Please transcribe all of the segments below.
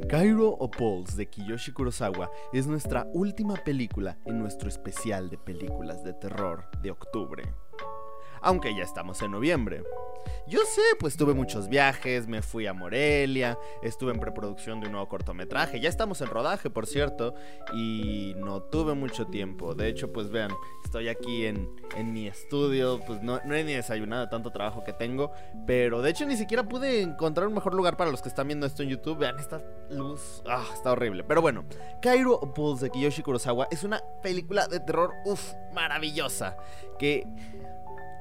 Cairo o Pulse de Kiyoshi Kurosawa es nuestra última película en nuestro especial de películas de terror de octubre. Aunque ya estamos en noviembre. Yo sé, pues tuve muchos viajes, me fui a Morelia, estuve en preproducción de un nuevo cortometraje, ya estamos en rodaje, por cierto, y no tuve mucho tiempo. De hecho, pues vean, estoy aquí en, mi estudio, pues no, he ni desayunado de tanto trabajo que tengo, pero de hecho ni siquiera pude encontrar un mejor lugar para los que están viendo esto en YouTube. Vean esta luz, ah, está horrible. Pero bueno, Cairo Pulse de Kiyoshi Kurosawa es una película de terror, uff, maravillosa, que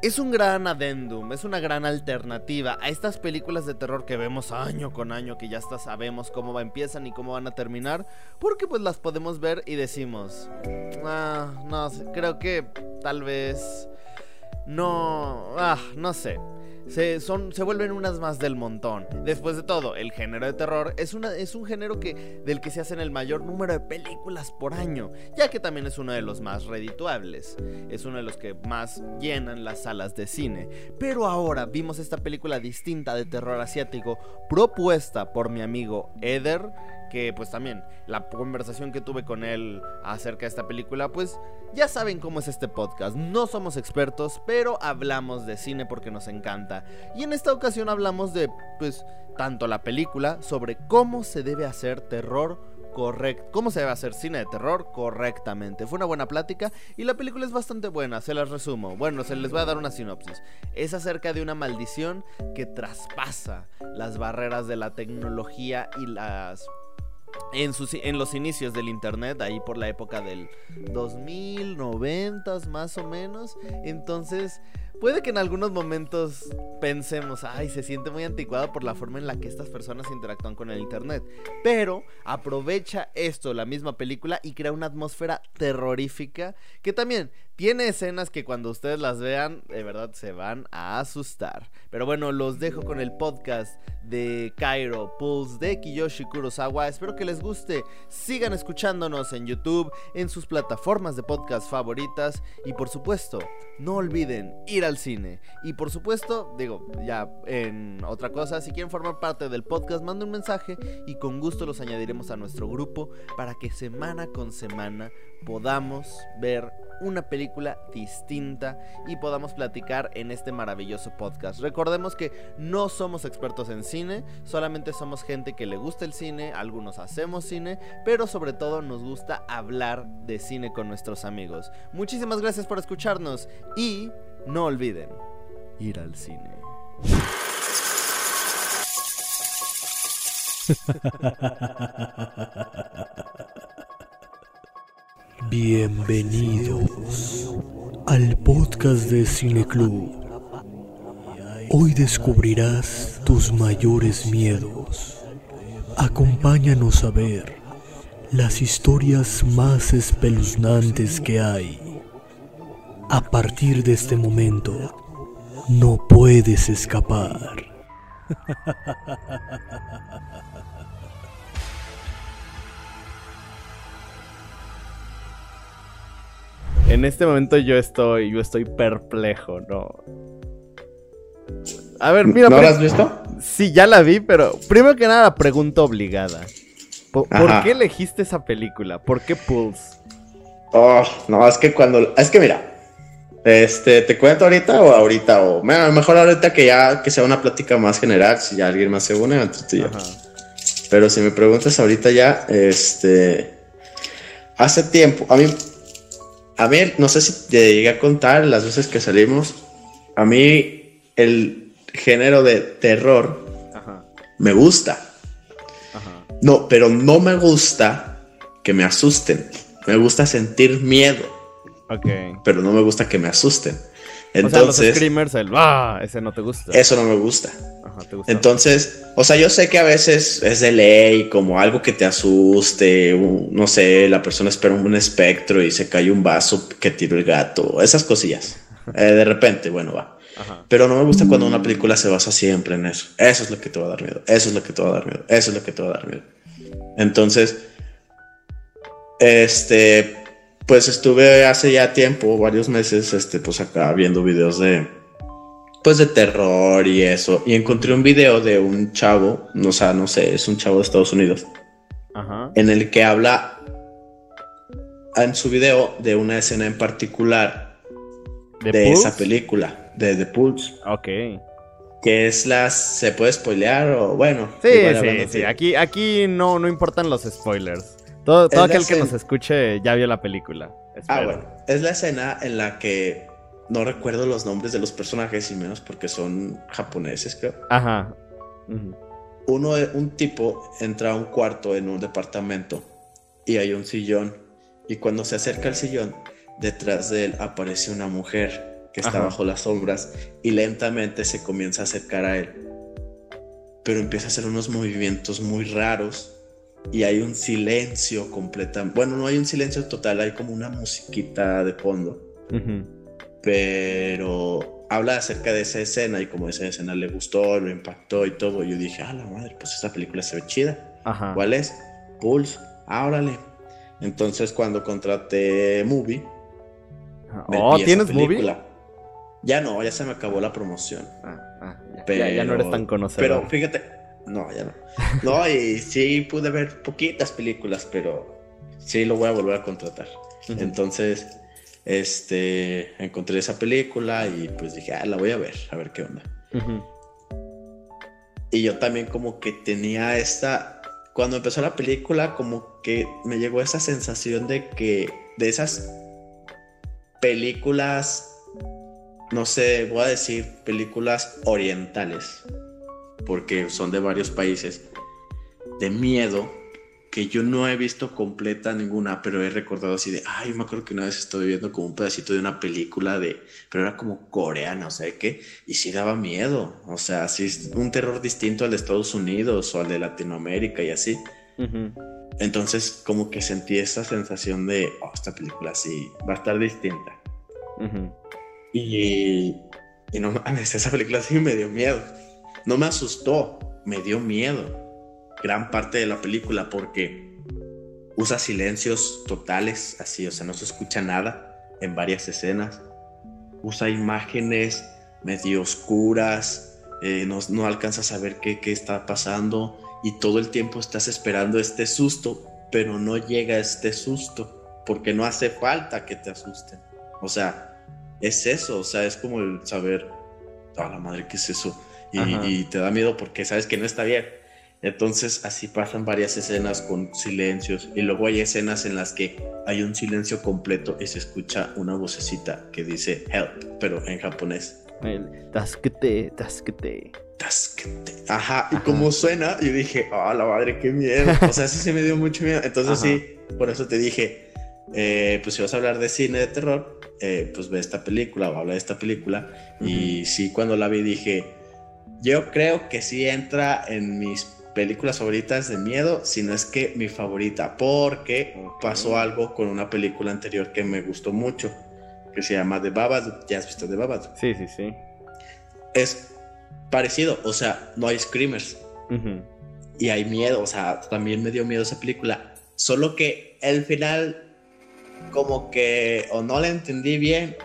es un gran adendum, es una gran alternativa a estas películas de terror que vemos año con año, que ya hasta sabemos cómo empiezan y cómo van a terminar, porque pues las podemos ver y decimos, ah, no, creo que tal vez no, ah, no sé se, son, se vuelven unas más del montón. Después de todo, el género de terror es, una, es un género que, del que se hacen el mayor número de películas por año, ya que también es uno de los más redituables, es uno de los que más llenan las salas de cine. Pero ahora vimos esta película distinta de terror asiático propuesta por mi amigo Eder que pues también la conversación que tuve con él acerca de esta película, pues ya saben cómo es este podcast. No somos expertos, pero hablamos de cine porque nos encanta. Y en esta ocasión hablamos de pues tanto la película sobre cómo se debe hacer terror correcto, cómo se debe hacer cine de terror correctamente. Fue una buena plática y la película es bastante buena, se las resumo. Bueno, se les voy a dar una sinopsis. Es acerca de una maldición que traspasa las barreras de la tecnología y las en, en, los inicios del internet, ahí por la época del 2090 más o menos. Entonces, puede que en algunos momentos pensemos, ay, se siente muy anticuado por la forma en la que estas personas interactúan con el internet. Pero aprovecha esto, la misma película, y crea una atmósfera terrorífica que también tiene escenas que cuando ustedes las vean, de verdad se van a asustar. Pero bueno, los dejo con el podcast de Cairo Pulse de Kiyoshi Kurosawa. Espero que les guste. Sigan escuchándonos en YouTube, en sus plataformas de podcast favoritas. Y por supuesto, no olviden ir al cine. Y por supuesto, digo, ya en otra cosa, si quieren formar parte del podcast, manden un mensaje y con gusto los añadiremos a nuestro grupo para que semana con semana podamos ver una película distinta y podamos platicar en este maravilloso podcast. Recordemos que no somos expertos en cine, solamente somos gente que le gusta el cine, algunos hacemos cine, pero sobre todo nos gusta hablar de cine con nuestros amigos. Muchísimas gracias por escucharnos y no olviden ir al cine. Bienvenidos al podcast de Cine Club. Hoy descubrirás tus mayores miedos. Acompáñanos a ver las historias más espeluznantes que hay. A partir de este momento, no puedes escapar. En este momento yo estoy, yo estoy perplejo, ¿no? A ver, mira. ¿No la has visto? Sí, ya la vi, pero primero que nada, pregunta obligada. ¿Por, qué elegiste esa película? ¿Por qué Pulse? Oh, no, es que cuando. Es que mira. Este, ¿te cuento ahorita o ahorita? O mejor ahorita que ya que sea una plática más general, si ya alguien más se une entre tú y yo. Pero si me preguntas ahorita ya, este. Hace tiempo, a mí a mí, no sé si te llegué a contar las veces que salimos. A mí, el género de terror me gusta. No, pero no me gusta que me asusten. Me gusta sentir miedo. Ok. Pero no me gusta que me asusten. Entonces, o sea, los screamers, el ah, ese no te gusta. Eso no me gusta. Entonces, o sea, yo sé que a veces es de ley, como algo que te asuste, no sé, la persona espera un espectro y se cae un vaso que tiró el gato, esas cosillas. Eh, de repente, bueno, va. Pero no me gusta cuando una película se basa siempre en eso. Eso es lo que te va a dar miedo. Eso es lo que te va a dar miedo. Eso es lo que te va a dar miedo. Entonces, este, pues estuve hace ya tiempo, varios meses, este, pues acá viendo videos de, pues de terror y eso. Y encontré un video de un chavo, o sea, no sé, es un chavo de Estados Unidos, Ajá. en el que habla en su video de una escena en particular ¿De, esa película, de The Pulse, Ok. que es las, ¿se puede spoilear o bueno? Sí, sí, sí. Aquí, aquí no, no importan los spoilers. Todo, todo aquel que escena- nos escuche ya vio la película. Ah, bueno, es la escena en la que no recuerdo los nombres de los personajes y menos porque son japoneses, creo. Ajá. Uno, un tipo entra a un cuarto en un departamento y hay un sillón. Y cuando se acerca al sillón, detrás de él aparece una mujer que está Ajá. bajo las sombras y lentamente se comienza a acercar a él. Pero empieza a hacer unos movimientos muy raros y hay un silencio completamente. Bueno, no hay un silencio total, hay como una musiquita de fondo Ujú. Pero habla acerca de esa escena y como esa escena le gustó, lo impactó y todo. Yo dije, ah, la madre, pues esa película se ve chida. Ajá. ¿Cuál es? Pulse. Órale. Entonces, cuando contraté Movie, Oh, ¿tienes movie? película. Ya no, ya se me acabó la promoción. Ah, ah, ya. Pero, ya, ya no eres tan conocedor. Pero fíjate, no, ya no. No, y sí pude ver poquitas películas, pero sí lo voy a volver a contratar. Entonces, este, encontré esa película y pues dije, ah, la voy a ver, a ver qué onda. Ujú. Y yo también como que tenía esta, cuando empezó la película, como que me llegó esa sensación de que, de esas películas, no sé, voy a decir películas orientales, porque son de varios países, de miedo, que yo no he visto completa ninguna, pero he recordado así de, ay, me acuerdo que una vez estoy viendo como un pedacito de una película de, pero era como coreana, o sea, qué, y sí daba miedo, o sea, sí es un terror distinto al de Estados Unidos o al de Latinoamérica y así. Entonces, como que sentí esa sensación de, oh, esta película sí va a estar distinta. Y, y no mames, esa película sí me dio miedo. No me asustó, me dio miedo. Gran parte de la película porque usa silencios totales, así, o sea, no se escucha nada en varias escenas. Usa imágenes medio oscuras, eh, no, no alcanzas a ver qué, qué está pasando y todo el tiempo estás esperando este susto, pero no llega este susto porque no hace falta que te asusten. O sea, es eso, o sea, es como el saber, a la madre, ¿qué es eso? Y te da miedo porque sabes que no está bien. Entonces así pasan varias escenas con silencios y luego hay escenas en las que hay un silencio completo y se escucha una vocecita que dice help, pero en japonés. El Tasquete, tasquete. Tasquete. Ajá, y como suena, yo dije, ah, la madre, qué miedo. O sea, eso sí me dio mucho miedo. Entonces Ajá. sí, por eso te dije, eh, pues si vas a hablar de cine de terror, eh, pues ve esta película o habla de esta película. Y sí, cuando la vi dije, yo creo que sí entra en mis películas favoritas de miedo, si no es que mi favorita, porque pasó algo con una película anterior que me gustó mucho, que se llama The Babadook. ¿Ya has visto The Babadook? Sí, sí, sí. Es parecido, o sea, no hay screamers y hay miedo, o sea, también me dio miedo esa película, solo que el final como que o no la entendí bien,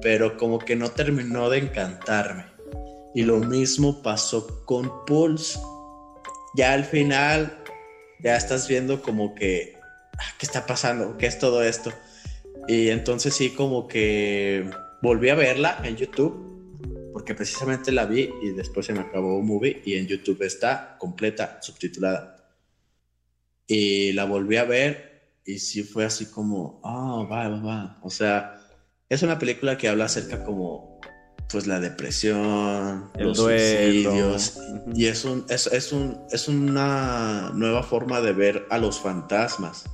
pero como que no terminó de encantarme. Y lo mismo pasó con Pulse. Ya al final ya estás viendo como que ah, ¿qué está pasando? ¿Qué es todo esto? Y entonces sí como que volví a verla en YouTube porque precisamente la vi y después se me acabó un movie y en YouTube está completa, subtitulada. Y la volví a ver y sí fue así como, ah, va, va, va. O sea, es una película que habla acerca como, pues la depresión, El los duelo. suicidios. Y es, un, es, es, un, es una nueva forma de ver a los fantasmas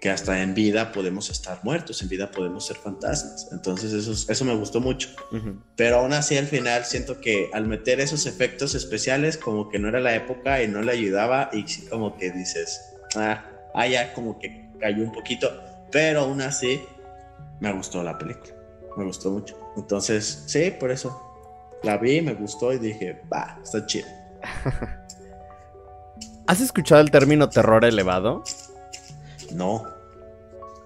que hasta en vida podemos estar muertos, en vida podemos ser fantasmas. Entonces eso, eso me gustó mucho. Pero aún así al final siento que al meter esos efectos especiales como que no era la época y no le ayudaba y como que dices, ah, ah, ya como que cayó un poquito. Pero aún así me gustó la película, me gustó mucho. Entonces sí, por eso la vi, me gustó y dije, va, está chido. ¿Has escuchado el término terror elevado? No,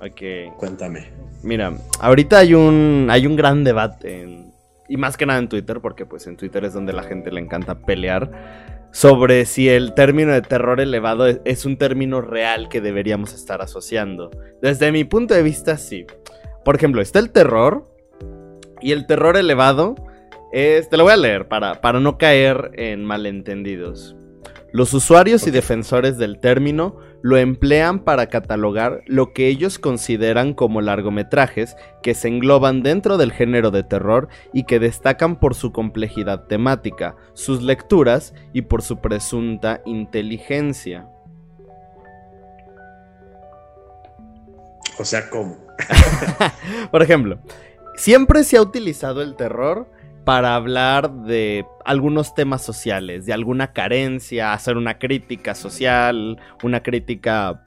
Ok. cuéntame. Mira, ahorita hay un, hay un gran debate en y más que nada en Twitter, porque pues en Twitter es donde la gente le encanta pelear, sobre si el término de terror elevado es un término real que deberíamos estar asociando. Desde mi punto de vista, sí. Por ejemplo, está el terror, y el terror elevado es, te lo voy a leer para, para no caer en malentendidos. Los usuarios y defensores del término lo emplean para catalogar lo que ellos consideran como largometrajes que se engloban dentro del género de terror y que destacan por su complejidad temática, sus lecturas y por su presunta inteligencia. O sea, ¿cómo? por ejemplo, siempre se ha utilizado el terror para hablar de algunos temas sociales, de alguna carencia, hacer una crítica social, una crítica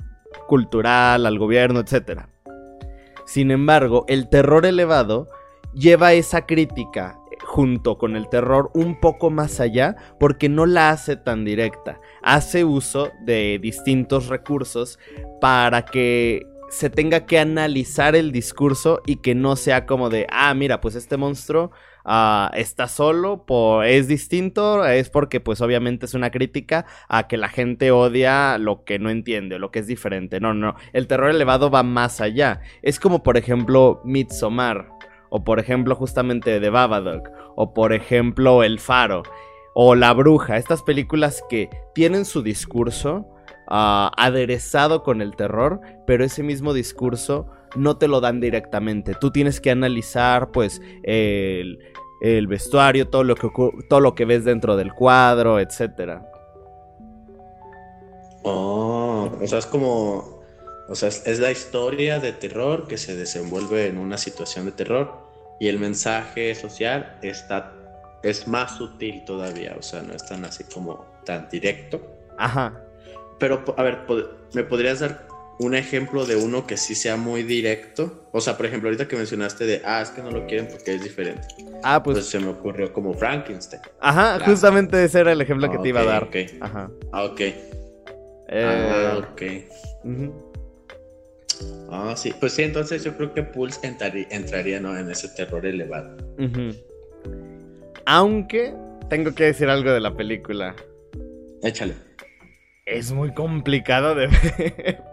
cultural al gobierno, etc. Sin embargo, el terror elevado lleva esa crítica junto con el terror un poco más allá porque no la hace tan directa. Hace uso de distintos recursos para que se tenga que analizar el discurso y que no sea como de, ah, mira, pues este monstruo Ah, está solo, es distinto, es porque pues obviamente es una crítica a que la gente odia lo que no entiende, lo que es diferente. No, no, el terror elevado va más allá. Es como por ejemplo Midsommar, o por ejemplo justamente The Babadook, o por ejemplo El Faro, o La Bruja, estas películas que tienen su discurso ah, aderezado con el terror, pero ese mismo discurso no te lo dan directamente. Tú tienes que analizar, pues, el, vestuario, todo lo, que, todo lo que ves dentro del cuadro, etc. Oh, o sea, es como. O sea, es la historia de terror que se desenvuelve en una situación de terror y el mensaje social está. Es más sutil todavía, o sea, no es tan así como tan directo. Ajá. Pero, a ver, ¿me podrías dar un ejemplo de uno que sí sea muy directo. O sea, por ejemplo, ahorita que mencionaste de, ah, es que no lo quieren porque es diferente. Ah, pues. se me ocurrió como Frankenstein. Ajá, justamente ese era el ejemplo que te iba a dar. Okay. Ajá. Ah, ok. Eh... Ah, ok. Ah, sí. Pues sí, entonces yo creo que Pulse entraría, ¿no? En ese terror elevado. Aunque tengo que decir algo de la película. Échale. Es muy complicado de ver.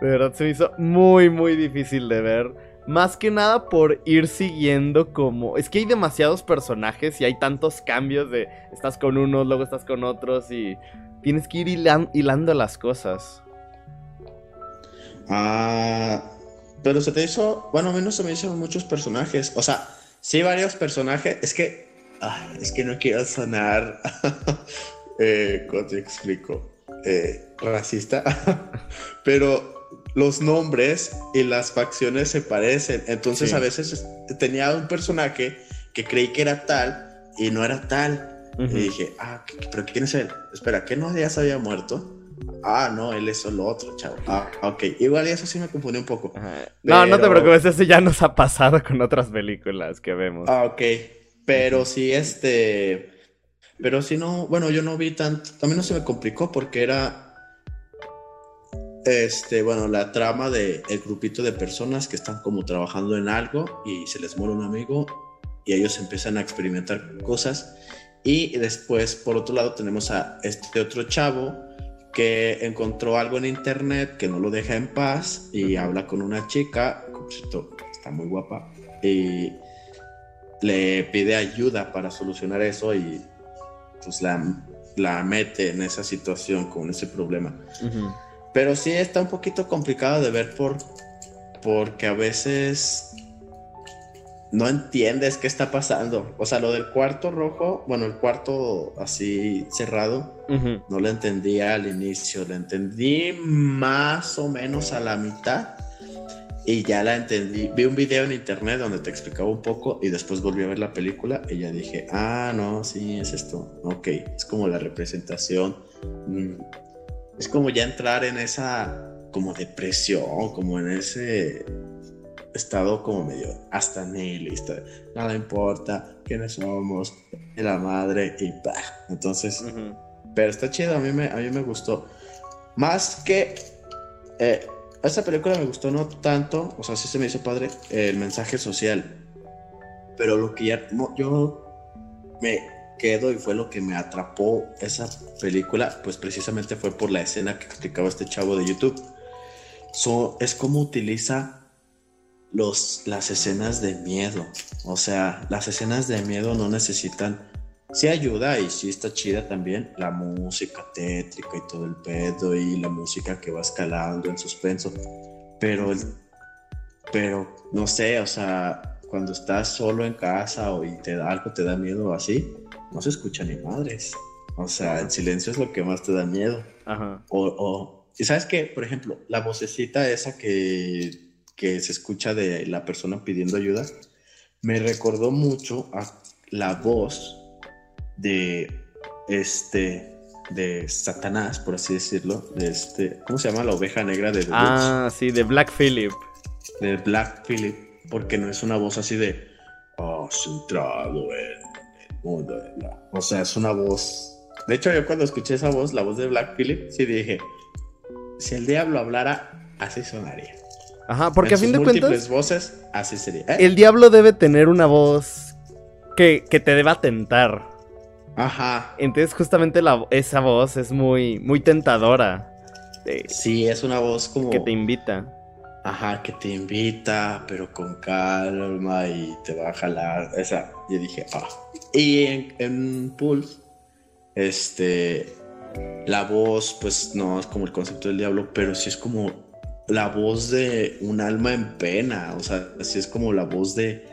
De verdad se me hizo muy, muy difícil de ver. Más que nada por ir siguiendo como... Es que hay demasiados personajes y hay tantos cambios de... Estás con unos, luego estás con otros y... Tienes que ir hilando las cosas. Ah... Pero se te hizo... Bueno, a mí se me hicieron muchos personajes. O sea, sí varios personajes. Es que... es que no quiero sonar... eh, ¿Cómo te explico? Eh, racista, pero los nombres y las facciones se parecen. Entonces a veces tenía un personaje que creí que era tal y no era tal. Y dije, ah, pero ¿quién es él? Espera, ¿qué no ya se había muerto? Ah, no, él es solo otro, chavo. Ah, ok. Igual eso sí me confundió un poco. No, no te preocupes, eso ya nos ha pasado con otras películas que vemos. Ah, ok. Pero sí, este... Pero si no, bueno, yo no vi tanto... También no se me complicó porque era este, bueno, la trama de el grupito de personas que están como trabajando en algo y se les muere un amigo y ellos empiezan a experimentar cosas. Y después por otro lado tenemos a este otro chavo que encontró algo en internet que no lo deja en paz y habla con una chica, está muy guapa y le pide ayuda para solucionar eso y pues la, la mete en esa situación con ese problema. Pero sí está un poquito complicado de ver por porque a veces no entiendes qué está pasando. O sea, lo del cuarto rojo, bueno, el cuarto así cerrado, no lo entendía al inicio, lo entendí más o menos a la mitad y ya la entendí. Vi un video en internet donde te explicaba un poco y después volví a ver la película y ya dije, ah, no, sí, es esto. Ok, es como la representación. Mm, es como ya entrar en esa como depresión, como en ese estado como medio hasta nihilista. Nada importa quiénes somos, la madre y pa. Entonces, pero está chido, a mí me, a mí me gustó. Más que eh, esta película me gustó no tanto, o sea, sí se me hizo padre el mensaje social. pero lo que ya yo me quedo y fue lo que me atrapó esa película, pues precisamente fue por la escena que explicaba este chavo de YouTube. es como utiliza los, las escenas de miedo. O sea, las escenas de miedo no necesitan sí ayuda y sí está chida también la música tétrica y todo el pedo y la música que va escalando en suspenso. Pero, pero no sé, o sea, cuando estás solo en casa o y te da algo te da miedo así, no se escucha ni madres. O sea, el silencio es lo que más te da miedo. Ajá. O, o, y sabes que, por ejemplo, la vocecita esa que, que se escucha de la persona pidiendo ayuda, me recordó mucho a la voz de este de Satanás, por así decirlo, de este, ¿cómo se llama la oveja negra de The Ah, sí, de Black Phillip. De Black Phillip, porque no es una voz así de oh, centrado en el mundo de la... O sea, es una voz. De hecho, yo cuando escuché esa voz, la voz de Black Phillip, sí dije, si el diablo hablara, así sonaría. Ajá, porque a fin de cuentas. voces, así sería. ¿eh? El diablo debe tener una voz que, que te deba tentar. Ajá. Entonces justamente la, esa voz es muy, muy tentadora. sí, es una voz como... Que te invita. Ajá, que te invita, pero con calma y te va a jalar. Esa, yo dije, ah. Y en, en Pulse, este, la voz, pues no es como el concepto del diablo, pero sí es como la voz de un alma en pena. O sea, sí es como la voz de,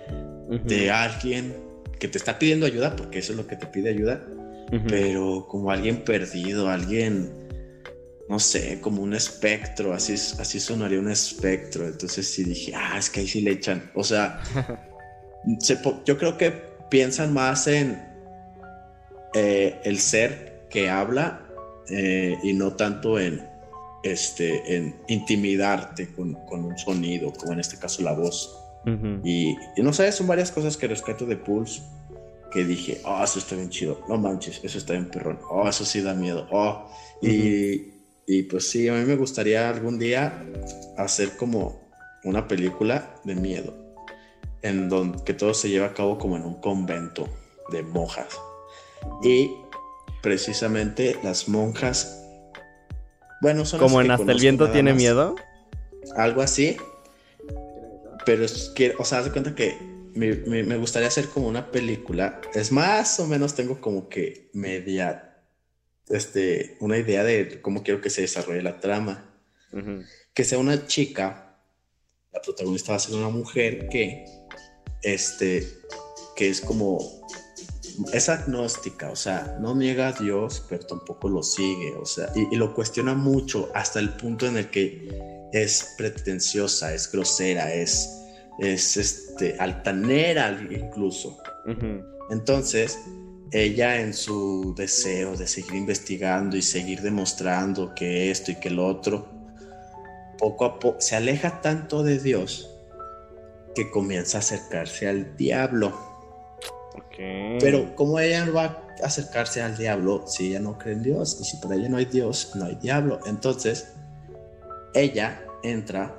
de alguien que te está pidiendo ayuda, porque eso es lo que te pide ayuda, pero como alguien perdido, alguien, no sé, como un espectro, así, así sonaría un espectro. Entonces sí dije, ah, es que ahí sí le echan. O sea, yo creo que piensan más en eh, el ser que habla eh, y no tanto en, este, en intimidarte con, con un sonido, como en este caso la voz y, no sé, son varias cosas que rescato de Pulse que dije, oh, eso está bien chido, no manches, eso está bien perrón, oh, eso sí da miedo, oh. y, y, pues sí, a mí me gustaría algún día hacer como una película de miedo, en donde que todo se lleva a cabo como en un convento de monjas. Y precisamente las monjas, bueno, son como en Hasta el viento tiene miedo. Algo así, pero es que, o sea, haz de cuenta que me, me, gustaría hacer como una película. Es más o menos tengo como que media, este, una idea de cómo quiero que se desarrolle la trama. Que sea una chica, la protagonista va a ser una mujer que, este, que es como, es agnóstica, o sea, no niega a Dios, pero tampoco lo sigue, o sea, y, y lo cuestiona mucho hasta el punto en el que es pretenciosa, es grosera, es es este, altanera incluso. Entonces, ella en su deseo de seguir investigando y seguir demostrando que esto y que lo otro, poco a poco se aleja tanto de Dios que comienza a acercarse al diablo. Pero como ella no va a acercarse al diablo si ella no cree en Dios y si para ella no hay Dios, no hay diablo. Entonces, ella entra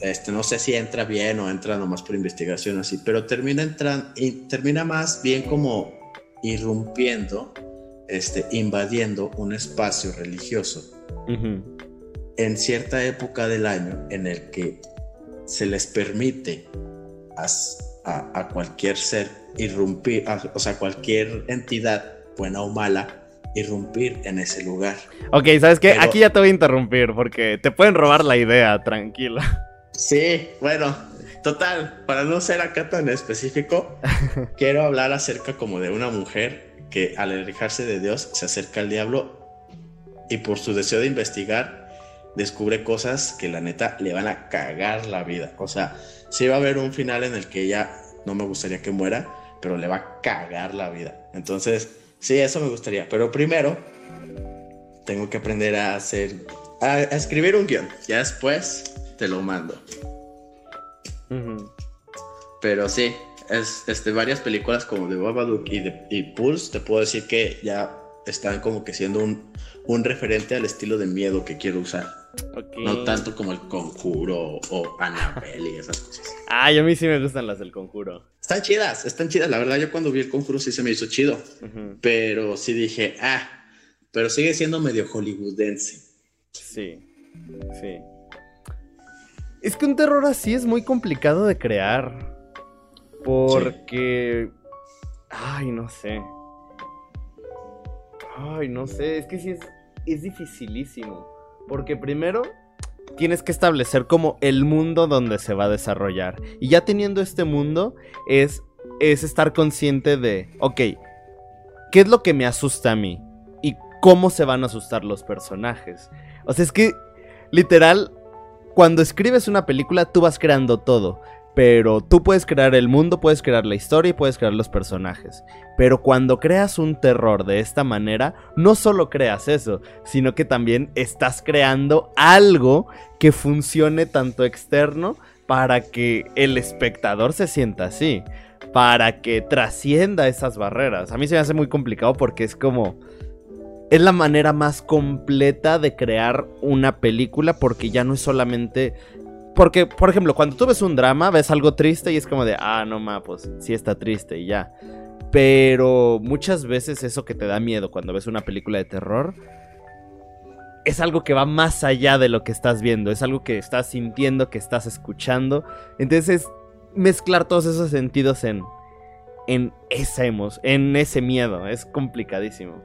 este, no sé si entra bien o entra nomás por investigación así, pero termina entrando, termina más bien como irrumpiendo, este, invadiendo un espacio religioso. En cierta época del año en el que se les permite a, cualquier ser irrumpir, o sea, cualquier entidad, buena o mala, irrumpir en ese lugar. Ok, ¿sabes qué? Aquí ya te voy a interrumpir porque te pueden robar la idea, tranquila. Sí, bueno, total, para no ser acá tan específico, quiero hablar acerca como de una mujer que al alejarse de Dios se acerca al diablo y por su deseo de investigar descubre cosas que la neta le van a cagar la vida. O sea, sí va a haber un final en el que ella no me gustaría que muera, pero le va a cagar la vida. Entonces, sí, eso me gustaría. Pero primero, tengo que aprender a hacer, a, escribir un guion. Ya después te lo mando. Pero sí, es este, varias películas como de Babadook y, de, y Pulse, te puedo decir que ya están como que siendo un, un referente al estilo de miedo que quiero usar. No tanto como el conjuro o Annabelle y esas cosas. Ay, a mí sí me gustan las del conjuro. Están chidas, están chidas. La verdad, yo cuando vi el conjuro sí se me hizo chido. Pero sí dije, ah, pero sigue siendo medio hollywoodense. Sí, sí. Es que un terror así es muy complicado de crear. Porque... Ay, no sé. Ay, no sé. Es que sí es, es dificilísimo. Porque primero tienes que establecer como el mundo donde se va a desarrollar. Y ya teniendo este mundo es, es estar consciente de, ok, ¿qué es lo que me asusta a mí? ¿Y cómo se van a asustar los personajes? O sea, es que literal, cuando escribes una película tú vas creando todo. Pero tú puedes crear el mundo, puedes crear la historia y puedes crear los personajes. Pero cuando creas un terror de esta manera, no solo creas eso, sino que también estás creando algo que funcione tanto externo para que el espectador se sienta así, para que trascienda esas barreras. A mí se me hace muy complicado porque es como... Es la manera más completa de crear una película porque ya no es solamente porque, por ejemplo, cuando tú ves un drama, ves algo triste y es como de, ah, no ma, pues sí está triste y ya. Pero muchas veces eso que te da miedo cuando ves una película de terror es algo que va más allá de lo que estás viendo, es algo que estás sintiendo, que estás escuchando. Entonces, mezclar todos esos sentidos en en esa en ese miedo, es complicadísimo.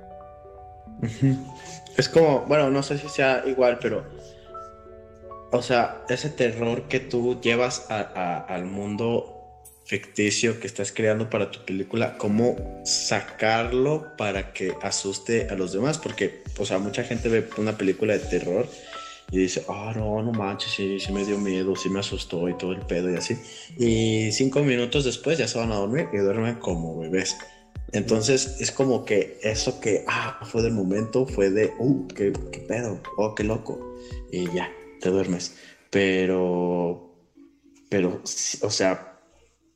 Es como, bueno, no sé si sea igual, pero o sea, ese terror que tú llevas al mundo ficticio que estás creando para tu película, cómo sacarlo para que asuste a los demás, porque, o sea, mucha gente ve una película de terror y dice, ah, oh, no, no manches, sí, sí me dio miedo, sí me asustó y todo el pedo y así. Y cinco minutos después ya se van a dormir y duermen como bebés. Entonces es como que eso que, ah, fue del momento, fue de, uh, qué, qué pedo, oh, qué loco. Y ya, te duermes. Pero, pero, o sea,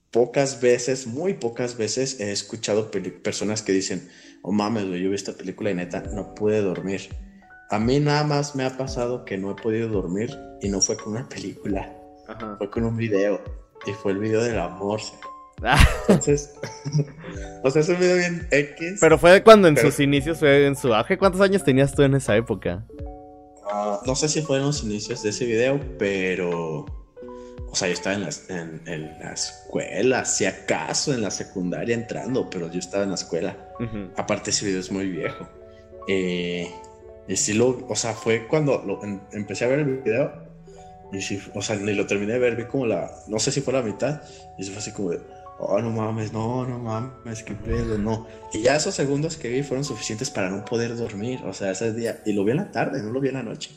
pocas veces, muy pocas veces he escuchado personas que dicen, oh mames, yo vi esta película y neta, no pude dormir. A mí nada más me ha pasado que no he podido dormir y no fue con una película, fue con un video y fue el video del amor. Entonces, o sea, es un video bien X. Pero fue cuando en sus inicios, fue en su auge. ¿Cuántos años tenías tú en esa época? No sé si fueron los inicios de ese video, pero. O sea, yo estaba en la, en, la escuela, si acaso en la secundaria entrando, pero yo estaba en la escuela. Aparte, ese video es muy viejo. Eh, y sí lo. O sea, fue cuando empecé a ver el video. Y sí, o sea, ni lo terminé de ver, vi como la. No sé si fue la mitad. Y eso fue así como de oh, no mames, no, no mames, qué pedo, no. Y ya esos segundos que vi fueron suficientes para no poder dormir, o sea, ese día, y lo vi en la tarde, no lo vi en la noche.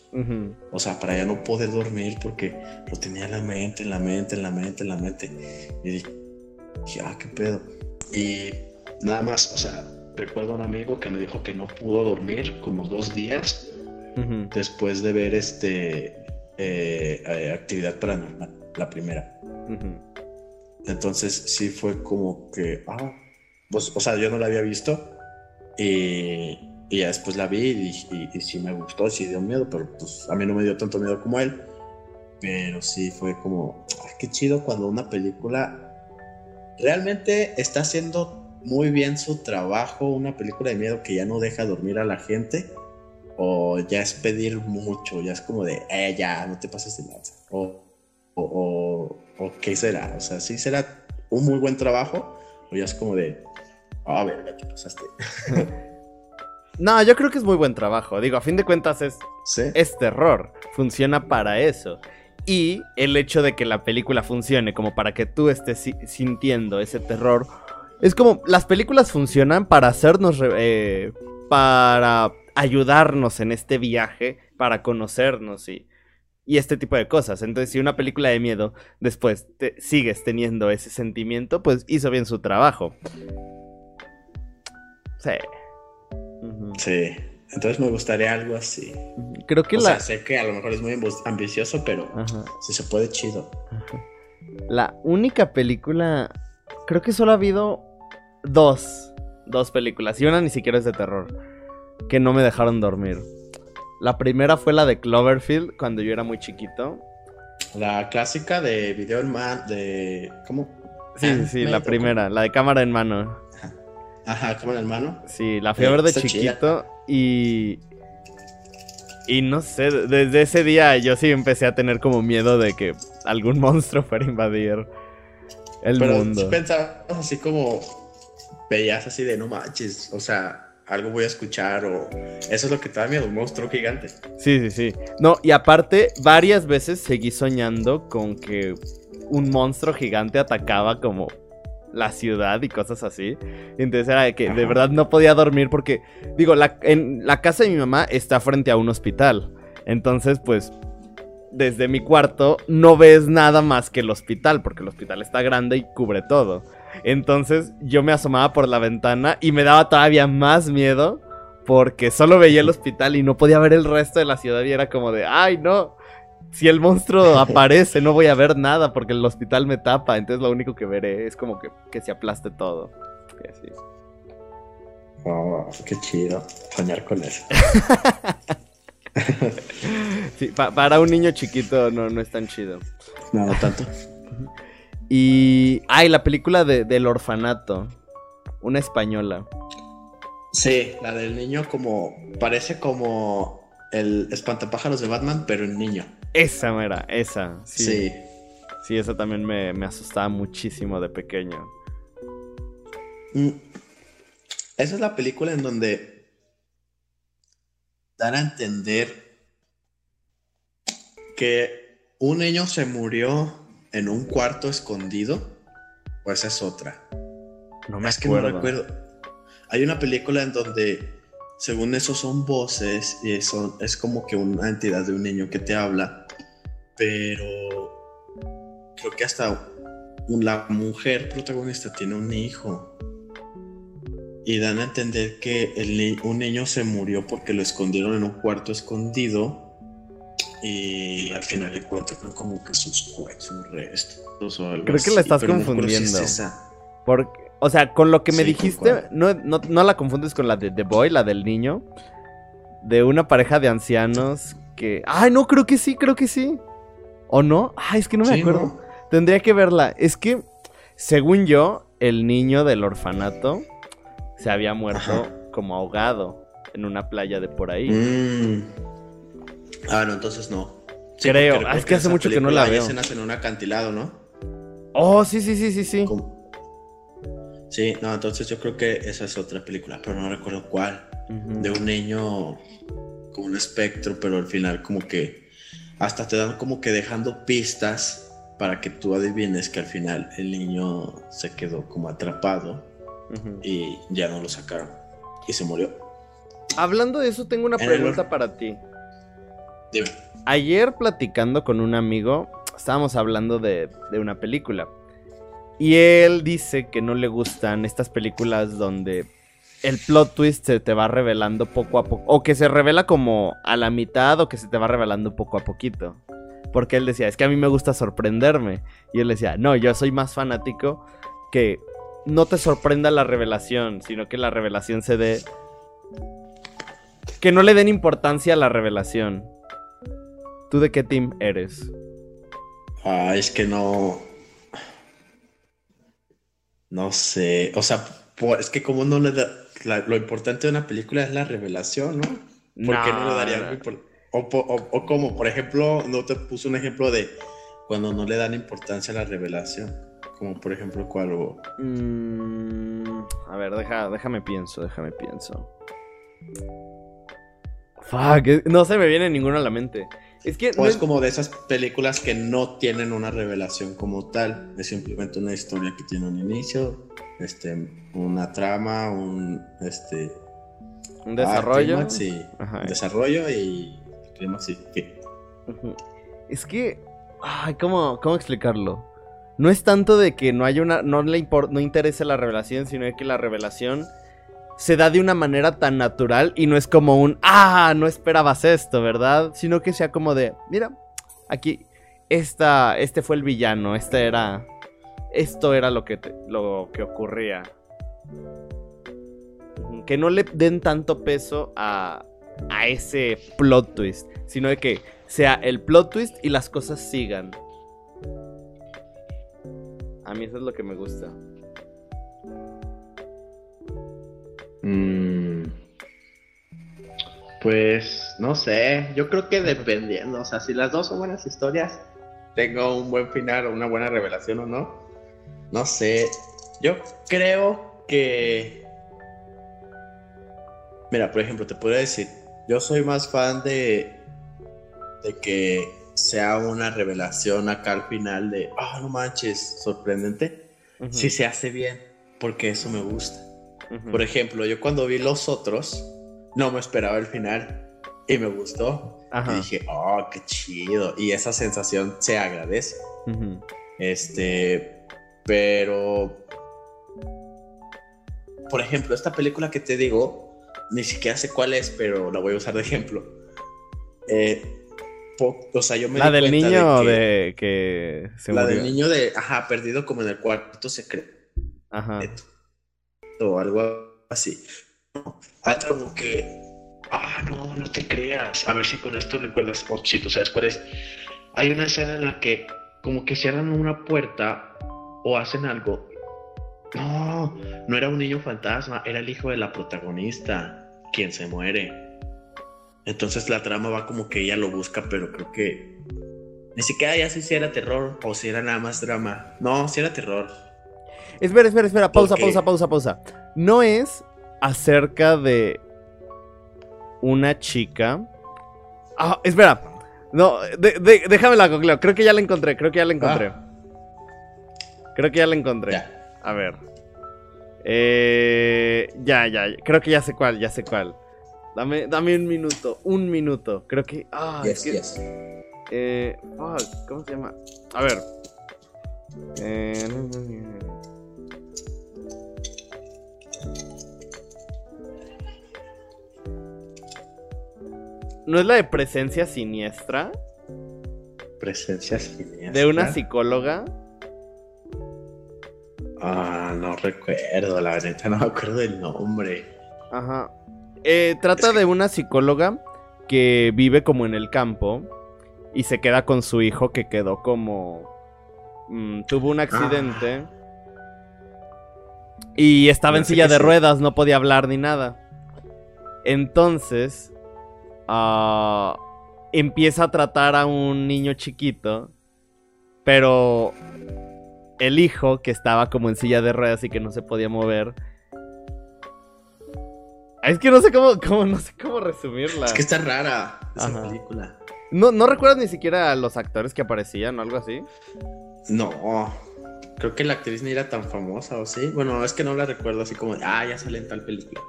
O sea, para ya no poder dormir porque lo tenía en la mente, en la mente, en la mente, en la mente. Y dije, ah, qué pedo. Y nada más, o sea, recuerdo a un amigo que me dijo que no pudo dormir como dos días después de ver este eh, eh, actividad paranormal, la primera. Entonces sí fue como que, ah, pues, o sea, yo no la había visto y, y ya después la vi y, sí me gustó, sí dio miedo, pero pues a mí no me dio tanto miedo como él. Pero sí fue como, ay, qué chido cuando una película realmente está haciendo muy bien su trabajo, una película de miedo que ya no deja dormir a la gente, o ya es pedir mucho, ya es como de, eh, ya, no te pases de lanza, o, o, o qué será? O sea, ¿sí será un muy buen trabajo? O ya es como de, a ver, te pasaste. no, yo creo que es muy buen trabajo. Digo, a fin de cuentas es, es terror. Funciona para eso. Y el hecho de que la película funcione como para que tú estés sintiendo ese terror. Es como, las películas funcionan para hacernos, eh, para ayudarnos en este viaje, para conocernos y y este tipo de cosas. Entonces, si una película de miedo después te sigues teniendo ese sentimiento, pues hizo bien su trabajo. Sí. Sí. Entonces me gustaría algo así. Creo que o la. Sea, sé que a lo mejor es muy ambicioso, pero si se puede, chido. La única película. Creo que solo ha habido dos. Dos películas. Y una ni siquiera es de terror. Que no me dejaron dormir. La primera fue la de Cloverfield, cuando yo era muy chiquito. La clásica de Video Man, de... ¿Cómo? Sí, sí, la primera, la de cámara en mano. Ajá, cámara en mano. Sí, la fui a ver de chiquito y. Y no sé, desde ese día yo sí empecé a tener como miedo de que algún monstruo fuera a invadir el Pero mundo. sí pensabas así como veías así de no manches, o sea, algo voy a escuchar o eso es lo que te da miedo, un monstruo gigante. Sí, sí, sí. No, y aparte, varias veces seguí soñando con que un monstruo gigante atacaba como la ciudad y cosas así. Entonces era de que de verdad no podía dormir porque, digo, la, en, la casa de mi mamá está frente a un hospital. Entonces, pues, desde mi cuarto no ves nada más que el hospital, porque el hospital está grande y cubre todo. Entonces yo me asomaba por la ventana y me daba todavía más miedo porque solo veía el hospital y no podía ver el resto de la ciudad y era como de, ay no, si el monstruo aparece no voy a ver nada porque el hospital me tapa, entonces lo único que veré es como que, que se aplaste todo. Y así. Oh, qué chido soñar con eso. Sí, pa- para un niño chiquito no, no es tan chido. No, no tanto. Y, ay, la película de- del orfanato, una española. Sí, la del niño como parece como el espantapájaros de Batman, pero en niño. Esa mera, esa. Sí, sí. Sí. esa también me, me asustaba muchísimo de pequeño. Mm. Esa es la película en donde dan a entender que un niño se murió en un cuarto escondido. O esa es otra. No me es que no acuerdo. recuerdo. Hay una película en donde, según eso, son voces y son, es como que una entidad de un niño que te habla, pero creo que hasta la mujer protagonista tiene un hijo. Y dan a entender que el un niño se murió porque lo escondieron en un cuarto escondido. Y al final encuentran como que sus restos o algo Creo que la estás no es confundiendo. esa. Porque, o sea, con lo que me Sí, ¿con dijiste, no, no, no la confundes con la de The Boy, la del niño. De una pareja de ancianos que... Ay, no, creo que sí, creo que sí. ¿O no? Ay, es que no me Sí, acuerdo. ¿no? Tendría que verla. Es que, según yo, el niño del orfanato se había muerto Ajá. como ahogado en una playa de por ahí. Mm. Ah, no, entonces no. Sí, Creo. Ah, es que hace mucho que no la hay veo. escenas en un acantilado, ¿no? Oh, sí, sí, sí, sí, sí. Sí, no, entonces yo creo que esa es otra película, pero no recuerdo cuál. De un niño con un espectro, pero al final como que hasta te dan como que dejando pistas para que tú adivines que al final el niño se quedó como atrapado y ya no lo sacaron y se murió. Hablando de eso, tengo una En pregunta para ti. Ayer platicando con un amigo, estábamos hablando de, de una película. Y él dice que no le gustan estas películas donde el plot twist se te va revelando poco a poco. O que se revela como a la mitad o que se te va revelando poco a poquito. Porque él decía, es que a mí me gusta sorprenderme. Y él decía, no, yo soy más fanático que no te sorprenda la revelación, sino que la revelación se dé... Que no le den importancia a la revelación. ¿Tú de qué team eres? Ah, es que no. No sé. O sea, por- es que como no le da. la- lo importante de una película es la revelación, ¿no? ¿Por qué no le daría algo impor- o, po- o, o como, por ejemplo, no te puso un ejemplo de cuando no le dan importancia a la revelación. Como por ejemplo, ¿cuál? O- Mm, a ver, deja, déjame pienso, déjame pienso. Fuck, no se me viene ninguno a la mente. Es que O no es es- como de esas películas que no tienen una revelación como tal, es simplemente una historia que tiene un inicio, este, una trama, un este, un ah, desarrollo. clímax y- Ajá. desarrollo y clímax y fin. Es que, ay, ¿cómo, ¿cómo explicarlo? No es tanto de que no haya una, no le impor- no interese la revelación, sino de que la revelación se da de una manera tan natural y no es como un, ah, no esperabas esto, ¿verdad? Sino que sea como de, mira, aquí, esta, este fue el villano, este era, esto era lo que, lo que ocurría. Que no le den tanto peso a, a ese plot twist, sino de que sea el plot twist y las cosas sigan. A mí eso es lo que me gusta. Mm. Pues no sé, yo creo que dependiendo, o sea, si las dos son buenas historias, tengo un buen final o una buena revelación o no, no sé, yo creo que... Mira, por ejemplo, te puedo decir, yo soy más fan de, de que sea una revelación acá al final de, ah, no manches, sorprendente, si se hace bien, porque eso me gusta. Por ejemplo, yo cuando vi Los Otros, no me esperaba el final y me gustó. Y dije, oh, qué chido. Y esa sensación se agradece. Este, pero, por ejemplo, esta película que te digo, ni siquiera sé cuál es, pero la voy a usar de ejemplo. Eh, o sea, yo me la del niño de que, se la del niño de ajá perdido como en el cuarto secreto ajá o algo así. Algo como que, ah, no, no te creas. A ver si con esto recuerdas, o si tú sabes cuál es. Hay una escena en la que como que cierran una puerta o hacen algo. No, no era un niño fantasma, era el hijo de la protagonista quien se muere. Entonces la trama va como que ella lo busca, pero creo que ni siquiera ya sé si era terror o si era nada más drama. No, si era terror. Espera, espera, espera, pausa, pausa, pausa, pausa. No es acerca de una chica. Ah, espera. No, déjame la cocleo. Creo que ya la encontré, creo que ya la encontré. Ah. Creo que ya la encontré. A ver. Eh, ya, ya, creo que ya sé cuál, ya sé cuál. Dame, dame un minuto, un minuto. Creo que. Ah, es que, Eh, ¿cómo se llama? A ver. Eh, ¿No es la de presencia siniestra? Presencia siniestra. ¿De una psicóloga? Ah, no recuerdo, la neta no me acuerdo del nombre. Ajá. Eh, trata de una psicóloga que vive como en el campo y se queda con su hijo que quedó como... Mm, tuvo un accidente. Ah. Y estaba en silla de ruedas, no podía hablar ni nada. Entonces, ah, empieza a tratar a un niño chiquito, pero el hijo, que estaba como en silla de ruedas y que no se podía mover, es que no sé cómo, no sé cómo resumirla. Es que está rara esa película. ¿No, ¿No recuerdas ni siquiera a los actores que aparecían o algo así? No, Creo que la actriz ni era tan famosa, ¿o sí? Bueno, es que no la recuerdo así como, ah, ya sale en tal película.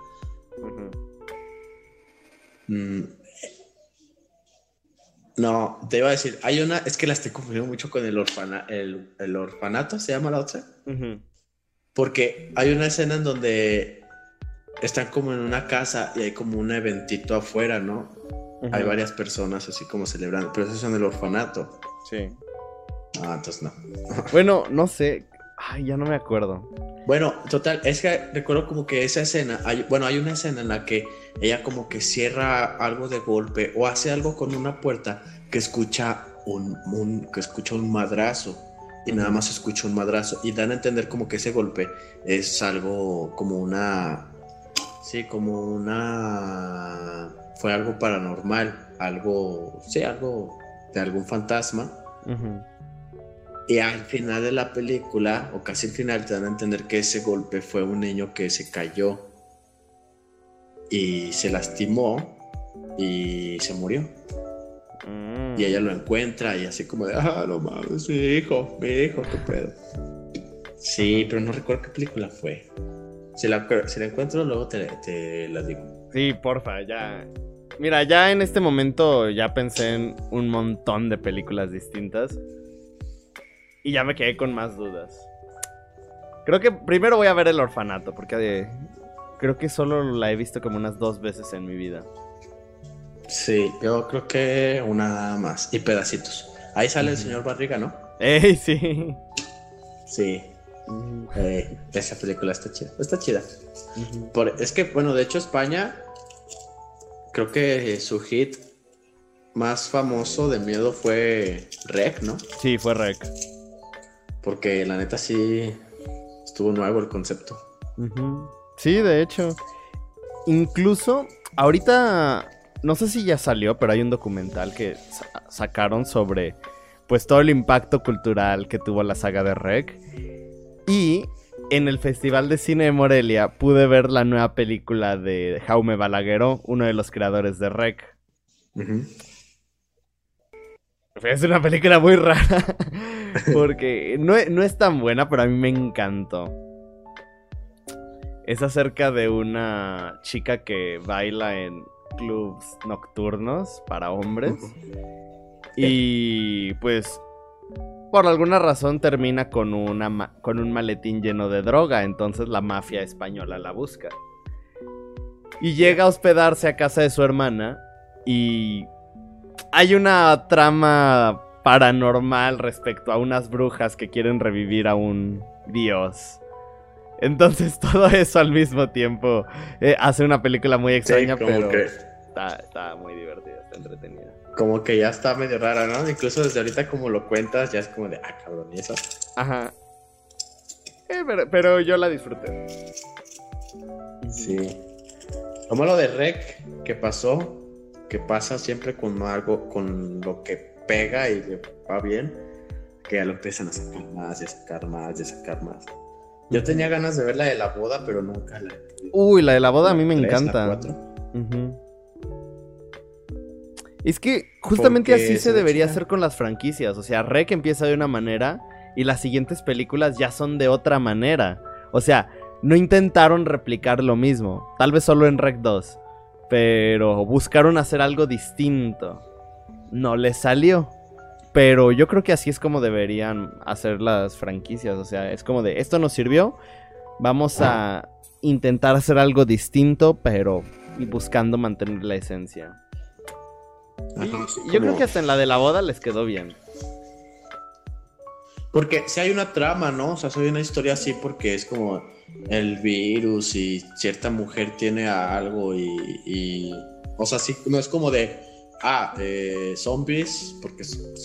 Mm. No, te iba a decir, hay una, es que la estoy confundiendo mucho con el, orfana, el, orfanato, ¿se llama la otra? Porque hay una escena en donde están como en una casa y hay como un eventito afuera, ¿no? Hay varias personas así como celebrando, pero eso es en el orfanato. Sí. Ah, entonces no. bueno, no sé. Ay, ya no me acuerdo. Bueno, total, es que recuerdo como que esa escena, hay, bueno, hay una escena en la que ella como que cierra algo de golpe o hace algo con una puerta que escucha un, que escucha un madrazo y nada más escucha un madrazo y dan a entender como que ese golpe es algo como una, sí, como una, fue algo paranormal, algo, sí, algo de algún fantasma. Y al final de la película, o casi al final, te dan a entender que ese golpe fue un niño que se cayó y se lastimó y se murió. Mm. Y ella lo encuentra y así como de, ah, no mames, mi hijo, mi hijo, qué pedo. Sí, pero no recuerdo qué película fue. Si la, si la encuentro, luego te, te la digo. Sí, porfa, ya. Mira, ya en este momento ya pensé en un montón de películas distintas. Y ya me quedé con más dudas. Creo que primero voy a ver el orfanato, porque creo que solo la he visto como unas dos veces en mi vida. Sí, yo creo que una más. Y pedacitos. Ahí sale el señor Barriga, ¿no? ¡Ey, sí! Sí. Eh, esa película está chida. Está chida. es que, bueno, de hecho España, creo que su hit más famoso de miedo fue Rec, ¿no? Sí, fue Rec. Porque la neta sí estuvo nuevo el concepto. Sí, de hecho. Incluso, ahorita, no sé si ya salió, pero hay un documental que sacaron sobre, pues, todo el impacto cultural que tuvo la saga de Rec. Y en el Festival de Cine de Morelia pude ver la nueva película de Jaume Balagueró, uno de los creadores de Rec. Es una película muy rara. Porque no, no, es tan buena, pero a mí me encantó. Es acerca de una chica que baila en clubs nocturnos para hombres. Y pues por alguna razón termina con, una con un maletín lleno de droga, entonces la mafia española la busca. Y llega a hospedarse a casa de su hermana y hay una trama paranormal respecto a unas brujas que quieren revivir a un dios. Entonces todo eso al mismo tiempo eh, hace una película muy extraña, pero está, muy divertida, está entretenida. Como que ya está medio rara, ¿no? Incluso desde ahorita como lo cuentas, ya es como de, ah, cabrón, ¿y eso? Ajá. Eh, pero, yo la disfruté. Sí. Como lo de Rec que pasó, que pasa siempre con algo, con lo que pega y le va bien, que ya lo empiezan a sacar más y a sacar más y a sacar más. Yo tenía ganas de ver la de la boda, pero nunca la. Uy, la de la boda a mí me encanta. Es que justamente así se debería hacer con las franquicias. O sea, Rec empieza de una manera y las siguientes películas ya son de otra manera. O sea, no intentaron replicar lo mismo. Tal vez solo en Rec 2 pero buscaron hacer algo distinto. No les salió. Pero yo creo que así es como deberían hacer las franquicias. O sea, es como de, esto nos sirvió, vamos a intentar hacer algo distinto, pero buscando mantener la esencia. yo creo que hasta en la de la boda les quedó bien. Porque si hay una trama, ¿no? O sea, soy una historia así porque es como el virus y cierta mujer tiene algo y, o sea, sí, no es como de, ah, eh, zombies, porque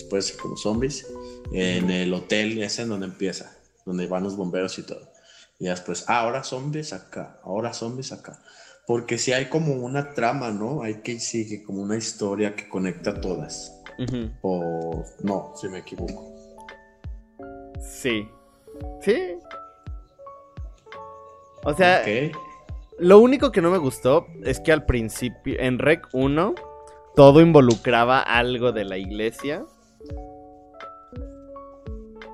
puede ser como zombies, en el hotel ese en donde empieza, donde van los bomberos y todo. Y después, ah, ahora zombies acá, ahora zombies acá. Porque si hay como una trama, ¿no? Hay que sigue como una historia que conecta todas. O no, si me equivoco. Sí. Sí, o sea, lo único que no me gustó es que al principio, en Rec 1, todo involucraba algo de la iglesia.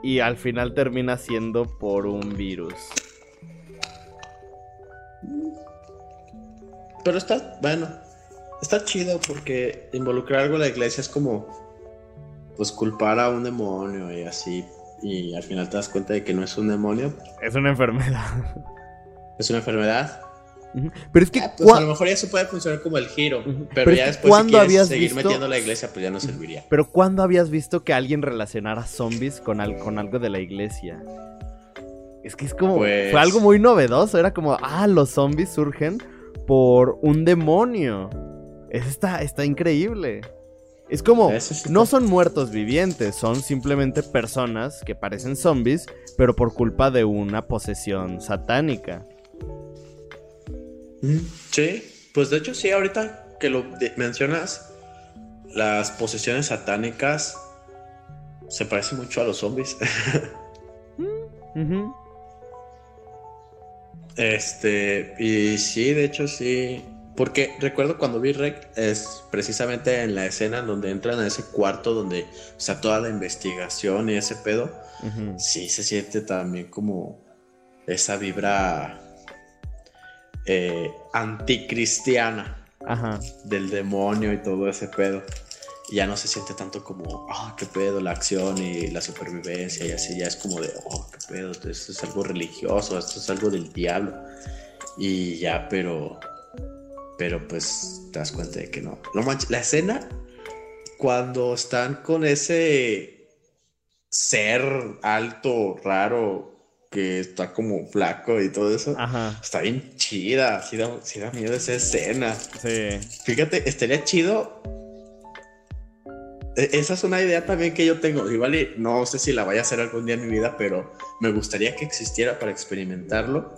Y al final termina siendo por un virus. Pero está, bueno, está chido porque involucrar algo de la iglesia es como, pues culpar a un demonio y así. Y al final te das cuenta de que no es un demonio. Es una enfermedad. es una enfermedad. Pero es que pues a lo mejor ya eso puede funcionar como el giro, pero, ya después si quieres seguir metiendo la iglesia, pues ya no serviría. Pero ¿cuándo habías visto que alguien relacionara zombies con, con algo de la iglesia? Es que es como fue pues algo muy novedoso, era como, ah, los zombies surgen por un demonio. Eso está, está increíble. Es como, no son muertos vivientes, son simplemente personas que parecen zombies, pero por culpa de una posesión satánica. Sí, pues de hecho sí, ahorita que lo mencionas, las posesiones satánicas se parecen mucho a los zombies. Este, y sí, de hecho sí. Porque recuerdo cuando vi Rec, es precisamente en la escena donde entran a ese cuarto donde está toda la investigación y ese pedo. Sí se siente también como esa vibra eh, anticristiana del demonio y todo ese pedo. ya no se siente tanto como, ah, qué pedo, la acción y la supervivencia y así, ya es como de, oh, qué pedo, esto es algo religioso, esto es algo del diablo. Y ya, pero, pero pues te das cuenta de que no. la escena, cuando están con ese ser alto, raro, que está como flaco y todo eso. Ajá. Está bien chida. Sí da, da miedo esa escena. Sí. Fíjate, estaría chido e, esa es una idea también que yo tengo. Igual y no sé si la vaya a hacer algún día en mi vida, pero me gustaría que existiera para experimentarlo.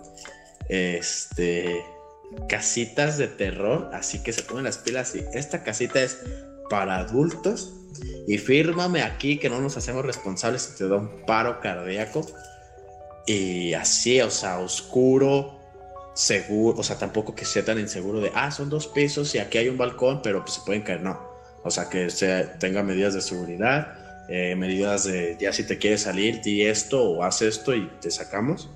Este casitas de terror, así que se ponen las pilas y esta casita es para adultos y fírmame aquí que no nos hacemos responsables si te da un paro cardíaco y así, o sea, oscuro, seguro, o sea, tampoco que sea tan inseguro de, ah, son dos pisos y aquí hay un balcón, pero pues se pueden caer, no. O sea, que sea, tenga medidas de seguridad, eh, medidas de, ya si te quieres salir, di esto o haz esto y te sacamos.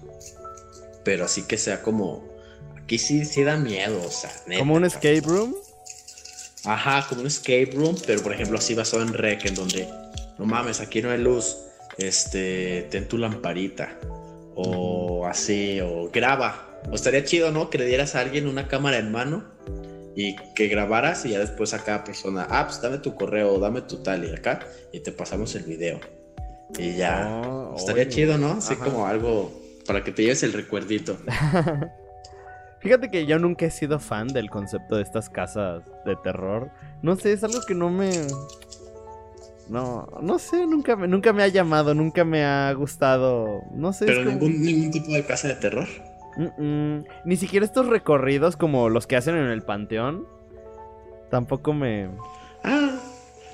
Pero así que sea como, aquí sí, sí da miedo, o sea. ¿Como un escape room? Ajá, como un escape room, pero por ejemplo así basado en rec, en donde, no mames, aquí no hay luz, este, ten tu lamparita, o así, o graba. O estaría chido, ¿no? Que le dieras a alguien una cámara en mano y que grabaras y ya después a cada persona, ah, pues dame tu correo, dame tu tal y acá, y te pasamos el video. Y ya. Oh, estaría chido, ¿no? Así como algo para que te lleves el recuerdito. Fíjate que yo nunca he sido fan del concepto de estas casas de terror. No sé, es algo que no me. No, no sé, nunca me, nunca me ha llamado, nunca me ha gustado. No sé. ¿Pero ningún, ningún tipo de casa de terror? Ni siquiera estos recorridos como los que hacen en el panteón. Tampoco me. Ah,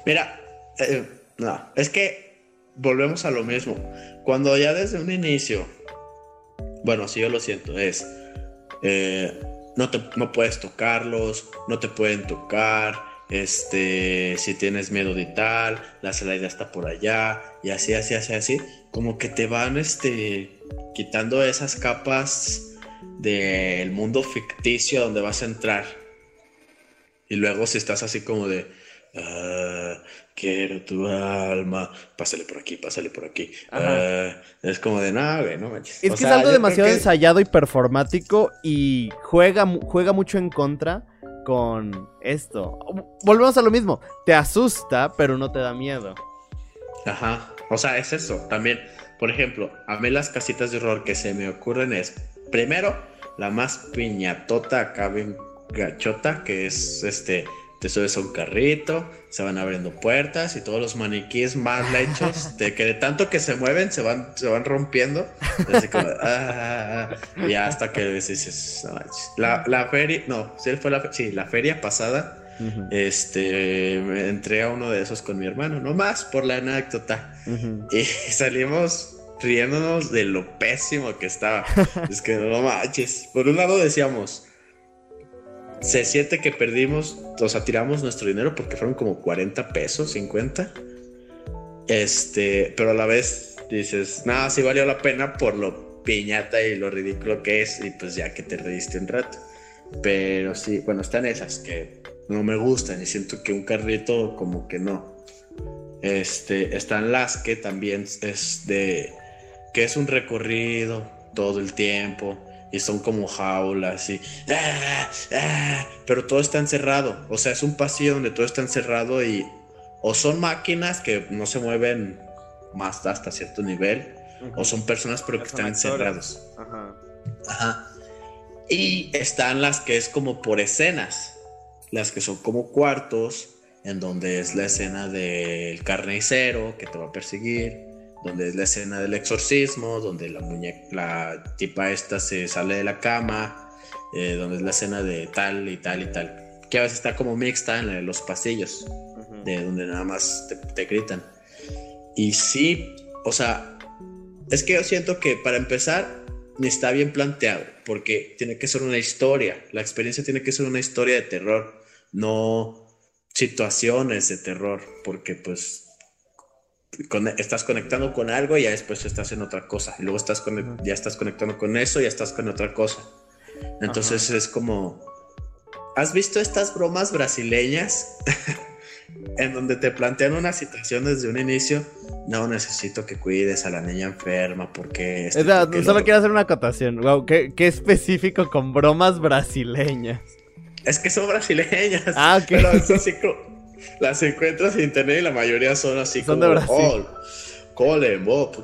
mira. Eh, no, es que volvemos a lo mismo. Cuando ya desde un inicio. Bueno, si yo lo siento, es eh, no, te, no puedes tocarlos, no te pueden tocar, este, si tienes miedo de tal, la salida está por allá, y así, así, así, así, como que te van, este, quitando esas capas del mundo ficticio donde vas a entrar. Y luego si estás así como de, ah, quiero tu alma, pásale por aquí, pásale por aquí. Ah, es como de nada, güey, no manches. Es que es algo demasiado ensayado y performático y juega, juega mucho en contra con esto. Volvemos a lo mismo, te asusta, pero no te da miedo. Ajá, o sea, es eso. También, por ejemplo, a mí las casitas de horror que se me ocurren es, primero, la más piñatota acá bien gachota, que es este te subes a un carrito, se van abriendo puertas y todos los maniquíes mal hechos, de que de tanto que se mueven se van, se van rompiendo. Así como, ah, y hasta que dices, la, la feria, no, sí, fue la, sí, la feria pasada, este, entré a uno de esos con mi hermano, no más por la anécdota. Y salimos riéndonos de lo pésimo que estaba. es que no manches. Por un lado decíamos, se siente que perdimos, o sea, tiramos nuestro dinero porque fueron como 40 pesos, 50. Este, pero a la vez dices, nada, sí valió la pena por lo piñata y lo ridículo que es, y pues ya que te reíste un rato. Pero sí, bueno, están esas que no me gustan y siento que un carrito como que no. Este, están las que también es de que es un recorrido todo el tiempo y son como jaulas y ¡ah! ¡ah! pero todo está encerrado o sea es un pasillo donde todo está encerrado y o son máquinas que no se mueven más hasta cierto nivel o son personas pero que están encerrados Ajá. Ajá. y están las que es como por escenas las que son como cuartos en donde es la escena del carnicero que te va a perseguir donde es la escena del exorcismo, donde la muñeca, la tipa esta se sale de la cama, eh, donde es la escena de tal y tal y tal, que a veces está como mixta en los pasillos, de donde nada más te, gritan. Y sí, o sea, es que yo siento que para empezar ni está bien planteado, porque tiene que ser una historia, la experiencia tiene que ser una historia de terror, no situaciones de terror, porque pues estás conectando con algo y ya después estás en otra cosa. Y luego estás ya estás conectando con eso y ya estás con otra cosa. Entonces es como... ¿Has visto estas bromas brasileñas? en donde te plantean una situación desde un inicio, no necesito que cuides a la niña enferma porque... solo quiero hacer una acotación. Wow, ¿qué, qué, específico con bromas brasileñas. Es que son brasileñas. Ah, ok. Pero es así como las encuentras en internet y la mayoría son así son como, de Brasil. Oh, cole,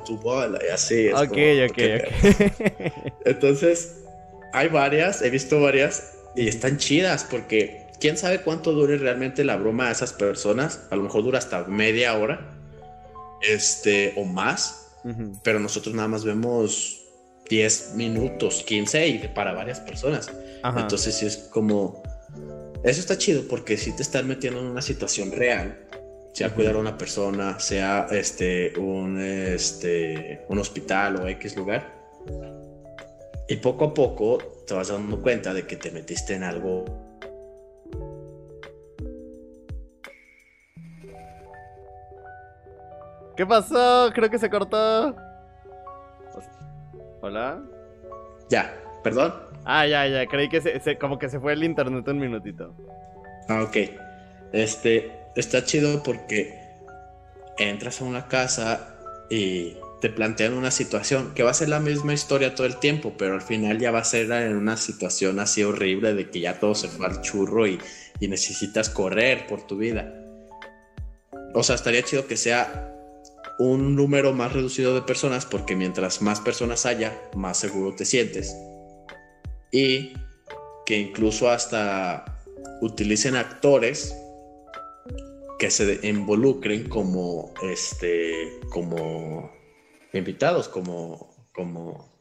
tu bola, y así. Es ok, ok, ok. Entonces, hay varias, he visto varias y están chidas porque quién sabe cuánto dure realmente la broma a esas personas. A lo mejor dura hasta media hora. Este, o más. Pero nosotros nada más vemos 10 minutos, 15 y para varias personas. Entonces sí es como... Eso está chido porque si te están metiendo en una situación real, sea cuidar a una persona, sea este un este un hospital o X lugar. Y poco a poco te vas dando cuenta de que te metiste en algo ¿Qué pasó? Creo que se cortó. Hola. Ya, perdón. Ah, ya, ya. Creí que se, como que se fue el internet un minutito. Ah, ok. Este, está chido porque entras a una casa y te plantean una situación que va a ser la misma historia todo el tiempo, pero al final ya va a ser en una situación así horrible de que ya todo se fue al churro y, y necesitas correr por tu vida. O sea, estaría chido que sea un número más reducido de personas porque mientras más personas haya, más seguro te sientes. Y que incluso hasta utilicen actores que se involucren como este como invitados, como como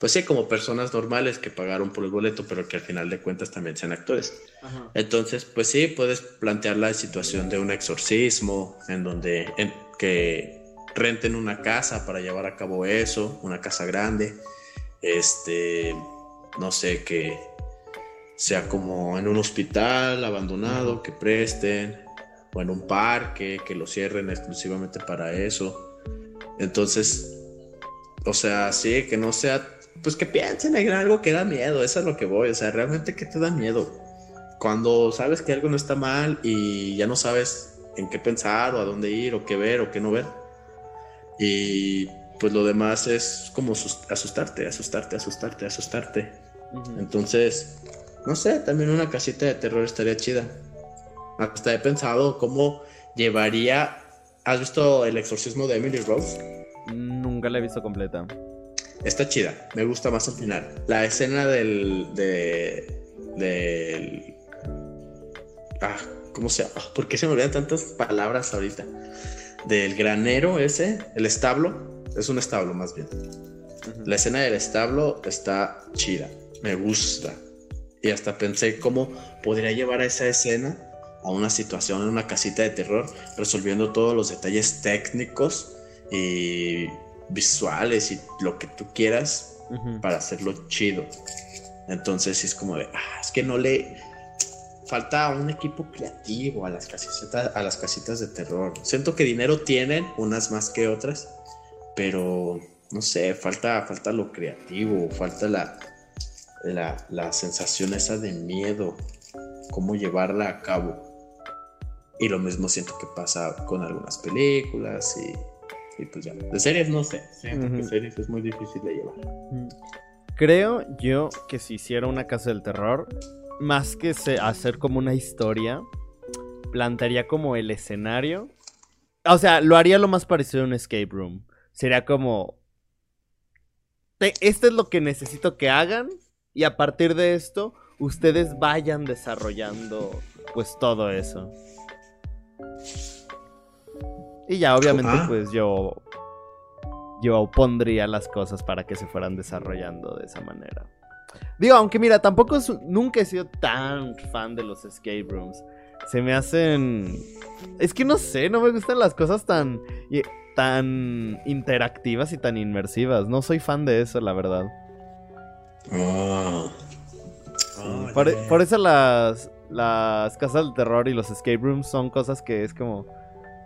pues sí, como personas normales que pagaron por el boleto, pero que al final de cuentas también sean actores. Entonces, pues sí, puedes plantear la situación de un exorcismo en donde que renten una casa para llevar a cabo eso, una casa grande, este, no sé, que sea como en un hospital abandonado, que presten, o en un parque, que lo cierren exclusivamente para eso. Entonces, o sea, sí, que no sea, pues que piensen en algo que da miedo, eso es lo que voy, o sea, realmente que te da miedo. Cuando sabes que algo no está mal y ya no sabes en qué pensar o a dónde ir o qué ver o qué no ver. Y pues lo demás es como asustarte, asustarte, asustarte, asustarte. Entonces, no sé, también una casita de terror estaría chida. Hasta he pensado cómo llevaría... ¿Has visto el exorcismo de Emily Rose? Nunca la he visto completa. Está chida, me gusta más al final. La escena del... De, del... Ah, ¿Cómo se llama? ¿Por qué se me olvidan tantas palabras ahorita? Del granero ese, el establo. Es un establo más bien. La escena del establo está chida. Me gusta. Y hasta pensé cómo podría llevar a esa escena a una situación en una casita de terror, resolviendo todos los detalles técnicos y visuales y lo que tú quieras para hacerlo chido. Entonces es como de, ah, es que no le, falta un equipo creativo a las casitas, a las casitas de terror. Siento que dinero tienen, unas más que otras, pero no sé, falta, falta lo creativo, falta la, la, sensación esa de miedo, cómo llevarla a cabo. Y lo mismo siento que pasa con algunas películas y, pues ya. De series no sé, siento que series es muy difícil de llevar. Creo yo que si hiciera una casa del terror, más que hacer como una historia, plantearía como el escenario. O sea, lo haría lo más parecido a un escape room. Sería como... Este es lo que necesito que hagan y a partir de esto ustedes vayan desarrollando pues todo eso. Y ya obviamente ah. pues yo yo pondría las cosas para que se fueran desarrollando de esa manera. Digo, aunque mira, tampoco nunca he sido tan fan de los escape rooms. Se me hacen... Es que no sé, no me gustan las cosas tan... tan interactivas y tan inmersivas. No soy fan de eso, la verdad. Ah. por, eso las, las casas del terror y los escape rooms son cosas que es como...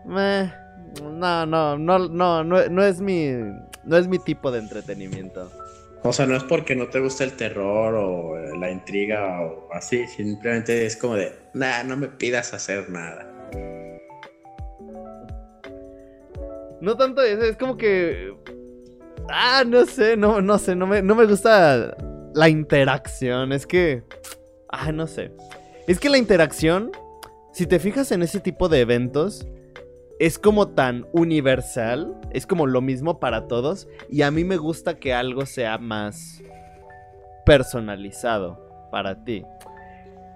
no, no, no, no, no, no es mi... No es mi tipo de entretenimiento. O sea, no es porque no te gusta el terror o eh, la intriga o así, simplemente es como de, nah, no me pidas hacer nada. No tanto eso, es como que... Ah, no sé, no, no sé, no me, no me gusta la interacción, es que... Ah, no sé. Es que la interacción, si te fijas en ese tipo de eventos, es como tan universal, es como lo mismo para todos y a mí me gusta que algo sea más personalizado para ti.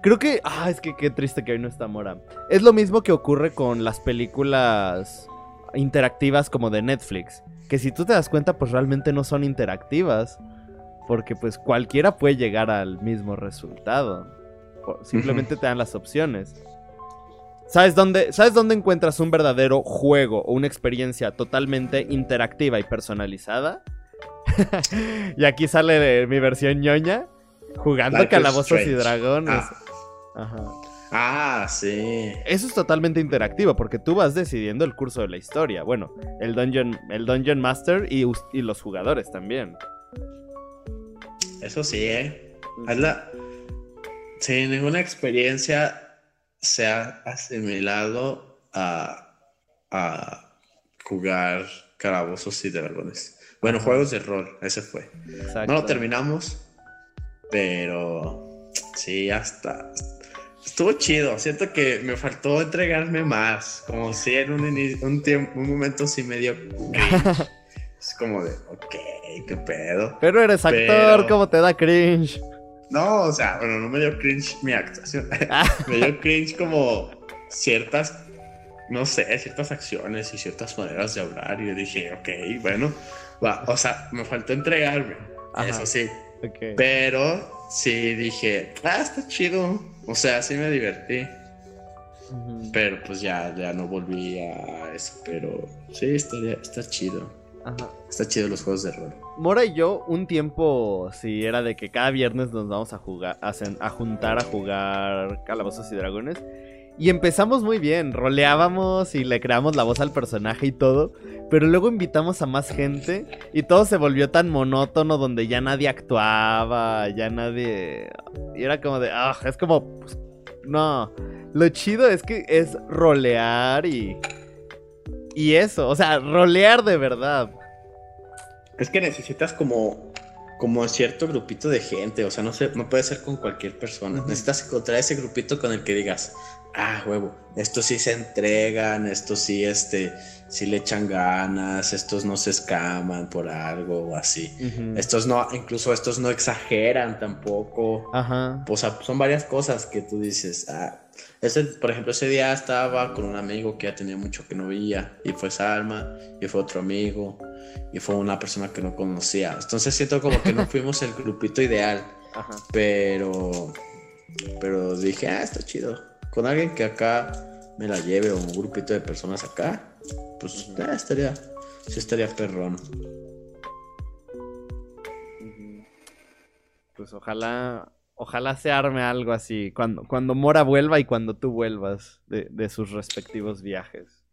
Creo que. Ah, es que qué triste que hoy no está Mora. Es lo mismo que ocurre con las películas interactivas como de Netflix. Que si tú te das cuenta, pues realmente no son interactivas. Porque pues cualquiera puede llegar al mismo resultado. Simplemente te dan las opciones. ¿Sabes dónde, ¿Sabes dónde encuentras un verdadero juego o una experiencia totalmente interactiva y personalizada? y aquí sale de mi versión ñoña. Jugando calabozos y dragones. Ah. Ajá. Ah, sí. Eso es totalmente interactivo porque tú vas decidiendo el curso de la historia. Bueno, el Dungeon, el dungeon Master y, y los jugadores también. Eso sí, ¿eh? Hazla. Sí, ninguna experiencia se ha asimilado a, a jugar calabozos y dragones. Bueno, juegos de rol, ese fue. No lo terminamos, pero sí, hasta estuvo chido. Siento que me faltó entregarme más. Como si en un, un, tiempo, un momento sí medio es como de, ok, qué pedo. Pero eres actor, ¿cómo te da cringe? No, o sea, bueno, no me dio cringe mi actuación. Ah. me dio cringe como ciertas, no sé, ciertas acciones y ciertas maneras de hablar. Y yo dije, ok, bueno, va. O sea, me faltó entregarme. Eso sí. Pero sí dije, ah, está chido. O sea, sí me divertí. Pero pues ya, ya no volví a eso. Pero sí, está, está chido. Ajá. Está chido los juegos de rol. Mora y yo, un tiempo, sí, era de que cada viernes nos vamos a jugar, a, a juntar a jugar Calabozos y Dragones. Y empezamos muy bien, roleábamos y le creamos la voz al personaje y todo, pero luego invitamos a más gente y todo se volvió tan monótono donde ya nadie actuaba, ya nadie... Y era como de, ah, es como... Pues, no, lo chido es que es rolear y... Y eso, o sea, rolear de verdad. Es que necesitas como como cierto grupito de gente, o sea, no, sé, no puede ser con cualquier persona. Necesitas encontrar ese grupito con el que digas, ah, huevo, estos sí se entregan, estos sí, este, sí le echan ganas, estos no se escaman por algo o así. Estos no, incluso estos no exageran tampoco. Ajá. O sea, son varias cosas que tú dices, ah, ese, por ejemplo, ese día estaba con un amigo que ya tenía mucho que no veía, y fue Salma, y fue otro amigo, y fue una persona que no conocía. Entonces siento como que no fuimos el grupito ideal, Ajá. pero, pero dije, ah, está chido con alguien que acá me la lleve o un grupito de personas acá, pues estaría, sí estaría perrón. Pues ojalá, ojalá se arme algo así, cuando, cuando Mora vuelva y cuando tú vuelvas de, sus respectivos viajes.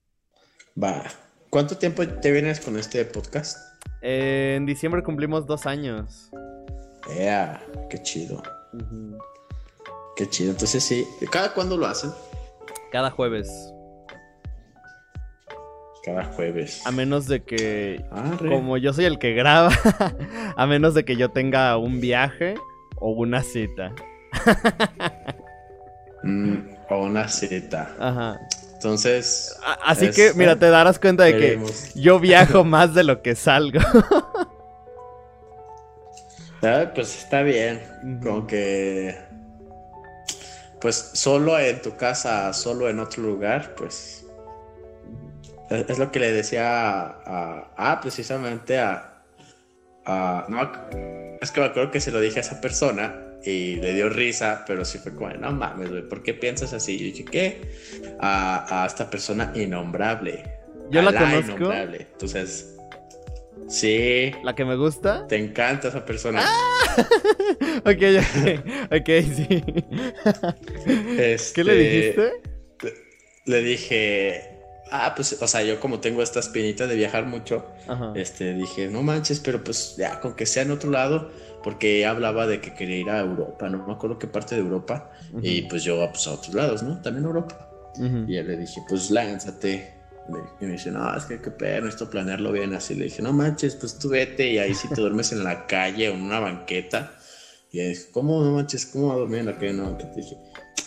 Va. ¿Cuánto tiempo te vienes con este podcast? en diciembre cumplimos dos años. Yeah, qué chido. Qué chido. Entonces sí. ¿Cada cuándo lo hacen? Cada jueves. Cada jueves. A menos de que. Como yo soy el que graba. a menos de que yo tenga un viaje o una cita. Mm, o una cita. Ajá. Entonces. Así que, mira, te darás cuenta de que yo viajo más de lo que salgo. Ah, pues está bien. Como que pues solo en tu casa, solo en otro lugar, pues es, lo que le decía a, a, precisamente a, a, no, es que me acuerdo que se lo dije a esa persona y le dio risa, pero sí fue como, no mames, güey, ¿por qué piensas así? Y dije, ¿qué? A, a esta persona innombrable. Yo la, conozco. Innombrable. Entonces, Sí. ¿La que me gusta? Te encanta esa persona. Ah. ok, ok, ok, sí. ¿Qué le dijiste? Le dije, ah, pues, o sea, yo como tengo esta espinita de viajar mucho, este, dije, no manches, pero pues ya, con que sea en otro lado, porque hablaba de que quería ir a Europa, no me acuerdo qué parte de Europa, y pues yo, pues a otros lados, ¿no? También Europa. Y yo le dije, pues lánzate. Y me dice, no, es que qué pedo, esto planearlo bien así. Le dije, no manches, pues tú vete y ahí si te duermes en la calle o en una banqueta. Y dije, ¿cómo no manches? ¿Cómo va a dormir en la calle? No, que te dije,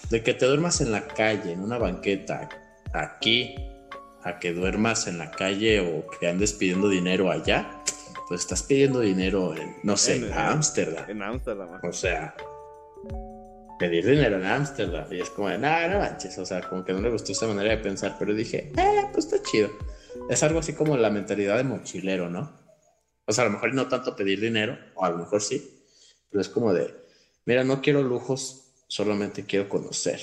de que te duermas en la calle, en una banqueta, aquí, a que duermas en la calle o que andes pidiendo dinero allá, pues estás pidiendo dinero en, no sé, en Ámsterdam. En Ámsterdam. O sea, pedir dinero en Ámsterdam. Y es como de, no, no manches. O sea, como que no le gustó esa manera de pensar. Pero dije, eh, pues está chido. Es algo así como la mentalidad de mochilero, ¿no? O sea, a lo mejor no tanto pedir dinero, o a lo mejor sí. Pero es como de, mira, no quiero lujos, solamente quiero conocer.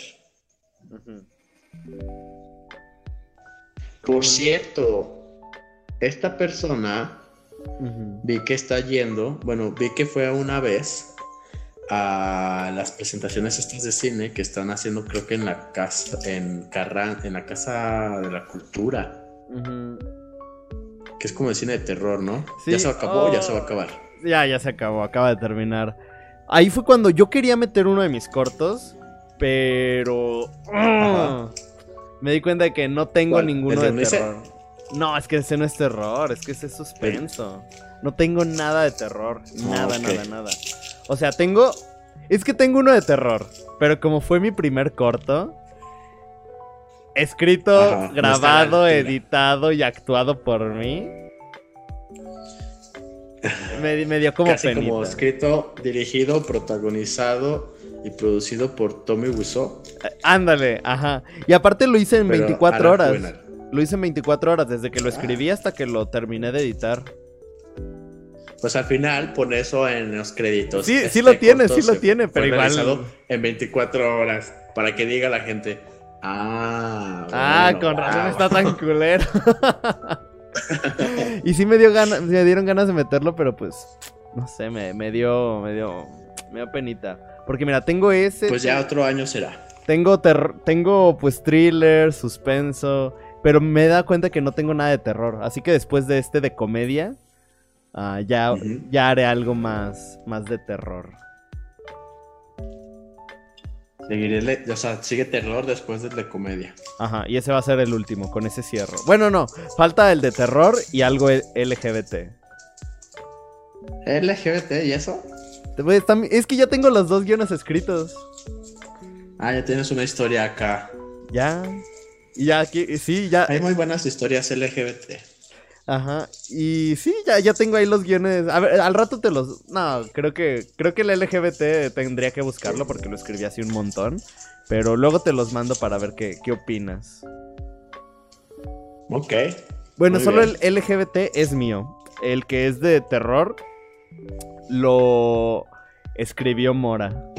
Por cierto, esta persona vi que está yendo, bueno, vi que fue una vez a las presentaciones estas de cine que están haciendo creo que en la casa en Carran, en la casa de la cultura. Que es como el cine de terror, ¿no? Ya se acabó, ya se va a oh. acabar. Ya, ya se acabó, acaba de terminar. Ahí fue cuando yo quería meter uno de mis cortos, pero me di cuenta de que no tengo ninguno de terror. No, es que ese no es terror, es que ese es suspenso. No tengo nada de terror, nada, nada, nada. O sea, tengo. Es que tengo uno de terror. Pero como fue mi primer corto. Escrito, grabado, editado y actuado por mí. Me, me dio como Casi como escrito, dirigido, protagonizado y producido por Tommy Wiseau. Eh, ándale, ajá. Y aparte lo hice en 24 horas. Lo hice en 24 horas, desde que lo escribí hasta que lo terminé de editar pues al final pone eso en los créditos. Sí, sí lo tiene, sí lo tiene, pero igual. En 24 horas, para que diga la gente, ah. ah, con razón está tan culero. y sí me dio ganas, me dieron ganas de meterlo, pero pues, no sé, me, me dio, me dio, me dio penita. Porque mira, tengo ese. Pues ya otro año será. Tengo, tengo pues thriller, suspenso, pero me da cuenta que no tengo nada de terror. Así que después de este de comedia, Ah, ya, ya haré algo más, más de terror. Seguiré, o sea, sigue terror después del de comedia. Ajá, y ese va a ser el último, con ese cierro. Bueno, no, falta el de terror y algo LGBT. ¿LGBT y eso? Es que ya tengo los dos guiones escritos. Ah, ya tienes una historia acá. Ya. Y ya aquí, sí, ya. Hay muy buenas historias LGBT. Ajá. Y sí, ya, ya tengo ahí los guiones. A ver, al rato te los. No, creo que. Creo que el LGBT tendría que buscarlo porque lo escribí así un montón. Pero luego te los mando para ver qué, qué opinas. Ok. Bueno, solo el LGBT es mío. El que es de terror lo escribió Mora.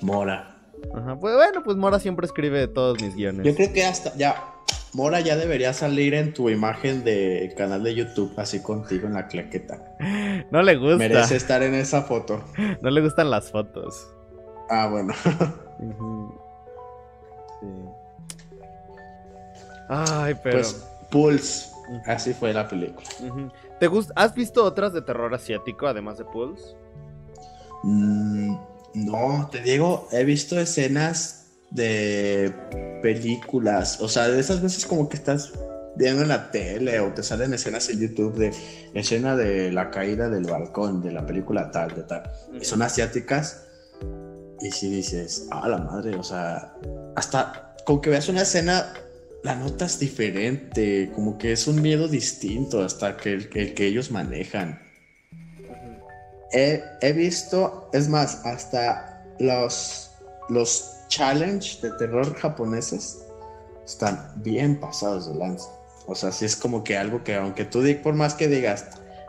Mora. Ajá. Pues bueno, pues Mora siempre escribe todos mis guiones. Yo creo que hasta ya Mora ya debería salir en tu imagen de canal de YouTube, así contigo en la claqueta. No le gusta. Merece estar en esa foto. No le gustan las fotos. Ah, bueno. sí. Ay, pero. Pues, Pulse. Así fue la película. ¿Te gusta? ¿Has visto otras de terror asiático además de Pulse? Mm, no, te digo, he visto escenas de películas, o sea, de esas veces como que estás viendo en la tele o te salen escenas en YouTube de escena de la caída del balcón de la película tal, de tal, y son asiáticas, y si dices, ah, la madre, o sea, hasta con que veas una escena, la notas diferente, como que es un miedo distinto hasta que el, que ellos manejan. He, he visto, es más, hasta los, los challenge de terror japoneses están bien pasados de lanza. O sea, si es como que algo que aunque tú por más que digas,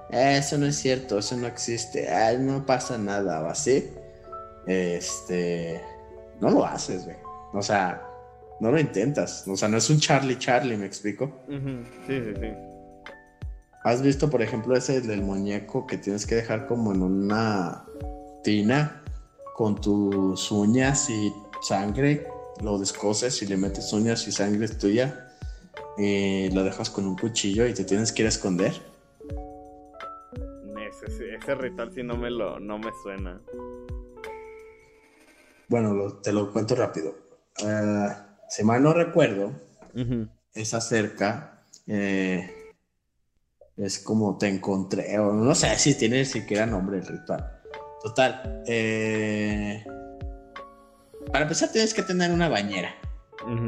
eso no es cierto, eso no existe, no pasa nada o así, este, no lo haces, güey. O sea, no lo intentas. O sea, no es un Charlie Charlie, ¿me explico? Sí, sí, sí. ¿Has visto, por ejemplo, ese del muñeco que tienes que dejar como en una tina con tus uñas y sangre, lo descoses y le metes uñas y sangre tuya, y lo dejas con un cuchillo y te tienes que ir a esconder. Ese, ritual sí no me lo no me suena. Bueno, te lo cuento rápido. Uh, si mal no recuerdo, es acerca. Eh, es como te encontré, o no sé si tiene siquiera nombre el ritual. Total. Eh, para empezar tienes que tener una bañera.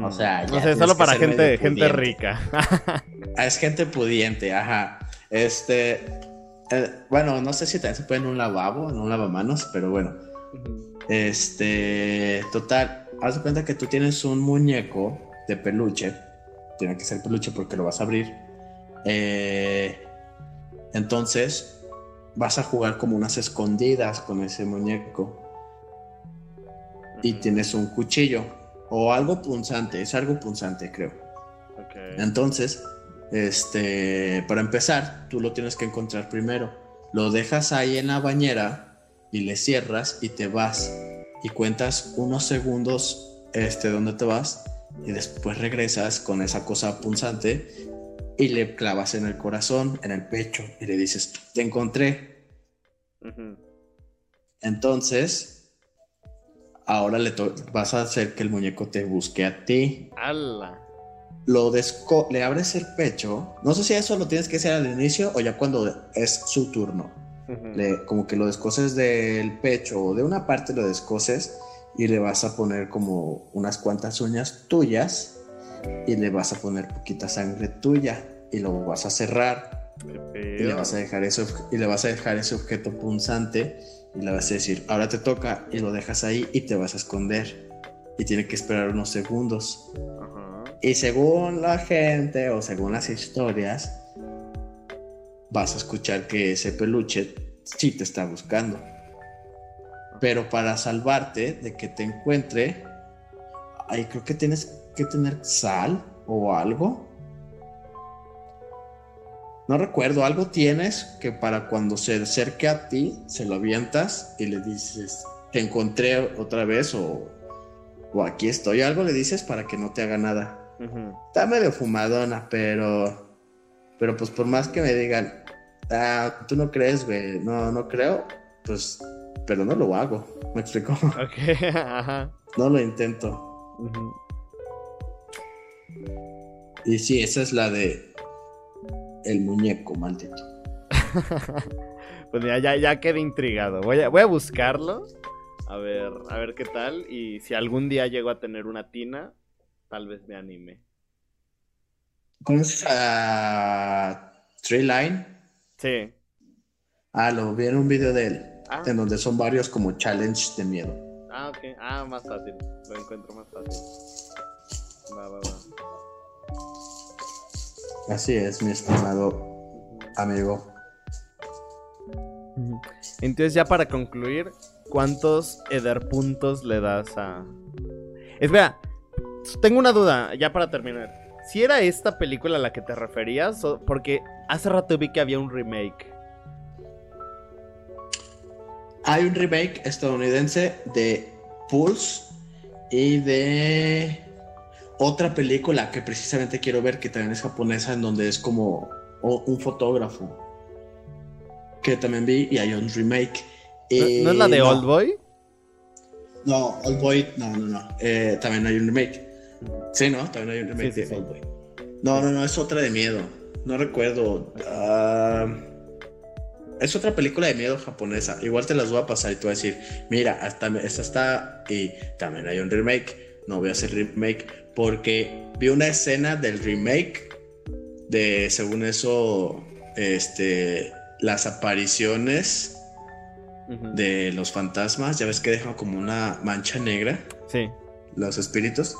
O sea, ya no solo para gente, gente rica. Es gente pudiente, ajá. Este, eh, bueno, no sé si también se puede en un lavabo, en un lavamanos, pero bueno. Este, total, haz de cuenta que tú tienes un muñeco de peluche. Tiene que ser peluche porque lo vas a abrir. Eh, entonces, vas a jugar como unas escondidas con ese muñeco. Y tienes un cuchillo o algo punzante, es algo punzante, creo. Entonces, este, para empezar, tú lo tienes que encontrar primero. Lo dejas ahí en la bañera y le cierras y te vas y cuentas unos segundos este donde te vas y después regresas con esa cosa punzante y le clavas en el corazón, en el pecho y le dices, "Te encontré." Entonces, ahora le vas a hacer que el muñeco te busque a ti. ¡Hala! Lo le abres el pecho. No sé si eso lo tienes que hacer al inicio o ya cuando es su turno. le, como que lo descoses del pecho o de una parte lo descoses y le vas a poner como unas cuantas uñas tuyas y le vas a poner poquita sangre tuya y lo vas a cerrar y le vas a dejar eso y le vas a dejar ese objeto punzante y le vas a decir, ahora te toca y lo dejas ahí y te vas a esconder. Y tiene que esperar unos segundos. Y según la gente o según las historias, vas a escuchar que ese peluche sí te está buscando. Pero para salvarte de que te encuentre, ahí creo que tienes que tener sal o algo no recuerdo, algo tienes que para cuando se acerque a ti, se lo avientas y le dices, te encontré otra vez o, o aquí estoy. Algo le dices para que no te haga nada. Está medio fumadona, pero, pero pues por más que me digan, ah, tú no crees, güey, no, no creo, pues, pero no lo hago. ¿Me explico? Ok, ajá. No lo intento. Y sí, esa es la de el muñeco, maldito. pues ya, ya, ya quedé intrigado. Voy a, voy a buscarlo. A ver, a ver qué tal. Y si algún día llego a tener una tina, tal vez me anime. ¿Conoces a Tree Line? Sí. Ah, lo vi en un video de él. Ah. En donde son varios como challenge de miedo. Ah, ok. Ah, más fácil. Lo encuentro más fácil. Va, va, va. Así es, mi estimado amigo. Entonces, ya para concluir, ¿cuántos Eder puntos le das a. Espera, tengo una duda, ya para terminar. Si era esta película a la que te referías, porque hace rato vi que había un remake. Hay un remake estadounidense de Pulse y de otra película que precisamente quiero ver, que también es japonesa, en donde es como un fotógrafo. Que también vi y hay un remake. ¿No, es la de Old Boy? No, Old Boy, no, no, no. Eh, también hay un remake. Sí, ¿no? También hay un remake de Old Boy. No, no, no, es otra de miedo. No recuerdo. Ah, es otra película de miedo japonesa. Igual te las voy a pasar y te voy a decir, mira, hasta esta está y también hay un remake. No voy a hacer remake porque vi una escena del remake de, según eso, este, las apariciones de los fantasmas. Ya ves que dejan como una mancha negra. Sí. Los espíritus.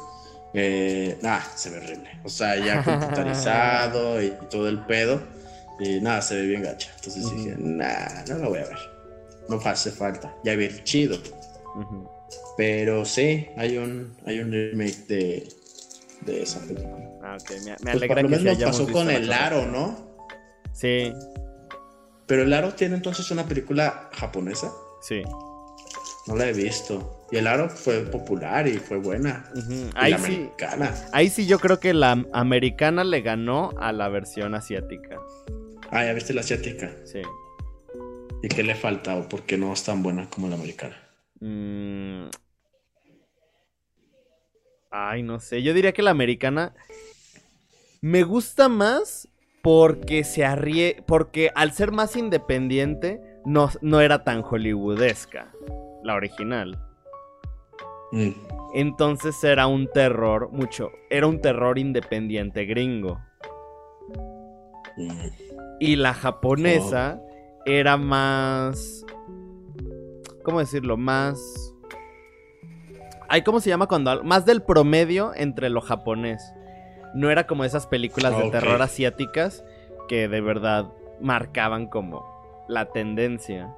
Eh, se ve horrible. O sea, ya computarizado y todo el pedo. Y nada, se ve bien gacha. Entonces dije, nah, no lo voy a ver. No hace falta. Ya vi chido. Pero sí, hay un, hay un remake de, de esa película. Ah, ok, me, pues alegra por lo menos pasó con El Aro, ¿no? Sí. Pero El Aro tiene entonces una película japonesa. Sí. No la he visto. Y El Aro fue popular y fue buena. ahí la americana. Ahí sí yo creo que la americana le ganó a la versión asiática. Ah, ya viste la asiática. Sí. ¿Y qué le falta o por qué no es tan buena como la americana? Mmm... Ay, no sé. Yo diría que la americana me gusta más porque se arrie... Porque al ser más independiente, no, no era tan hollywoodesca. La original. Mm. Entonces era un terror mucho. Era un terror independiente gringo. Mm. Y la japonesa oh. era más. ¿Cómo decirlo? Más hay cómo se llama cuando más del promedio entre lo japonés. No era como esas películas de Ok. terror asiáticas que de verdad marcaban como la tendencia.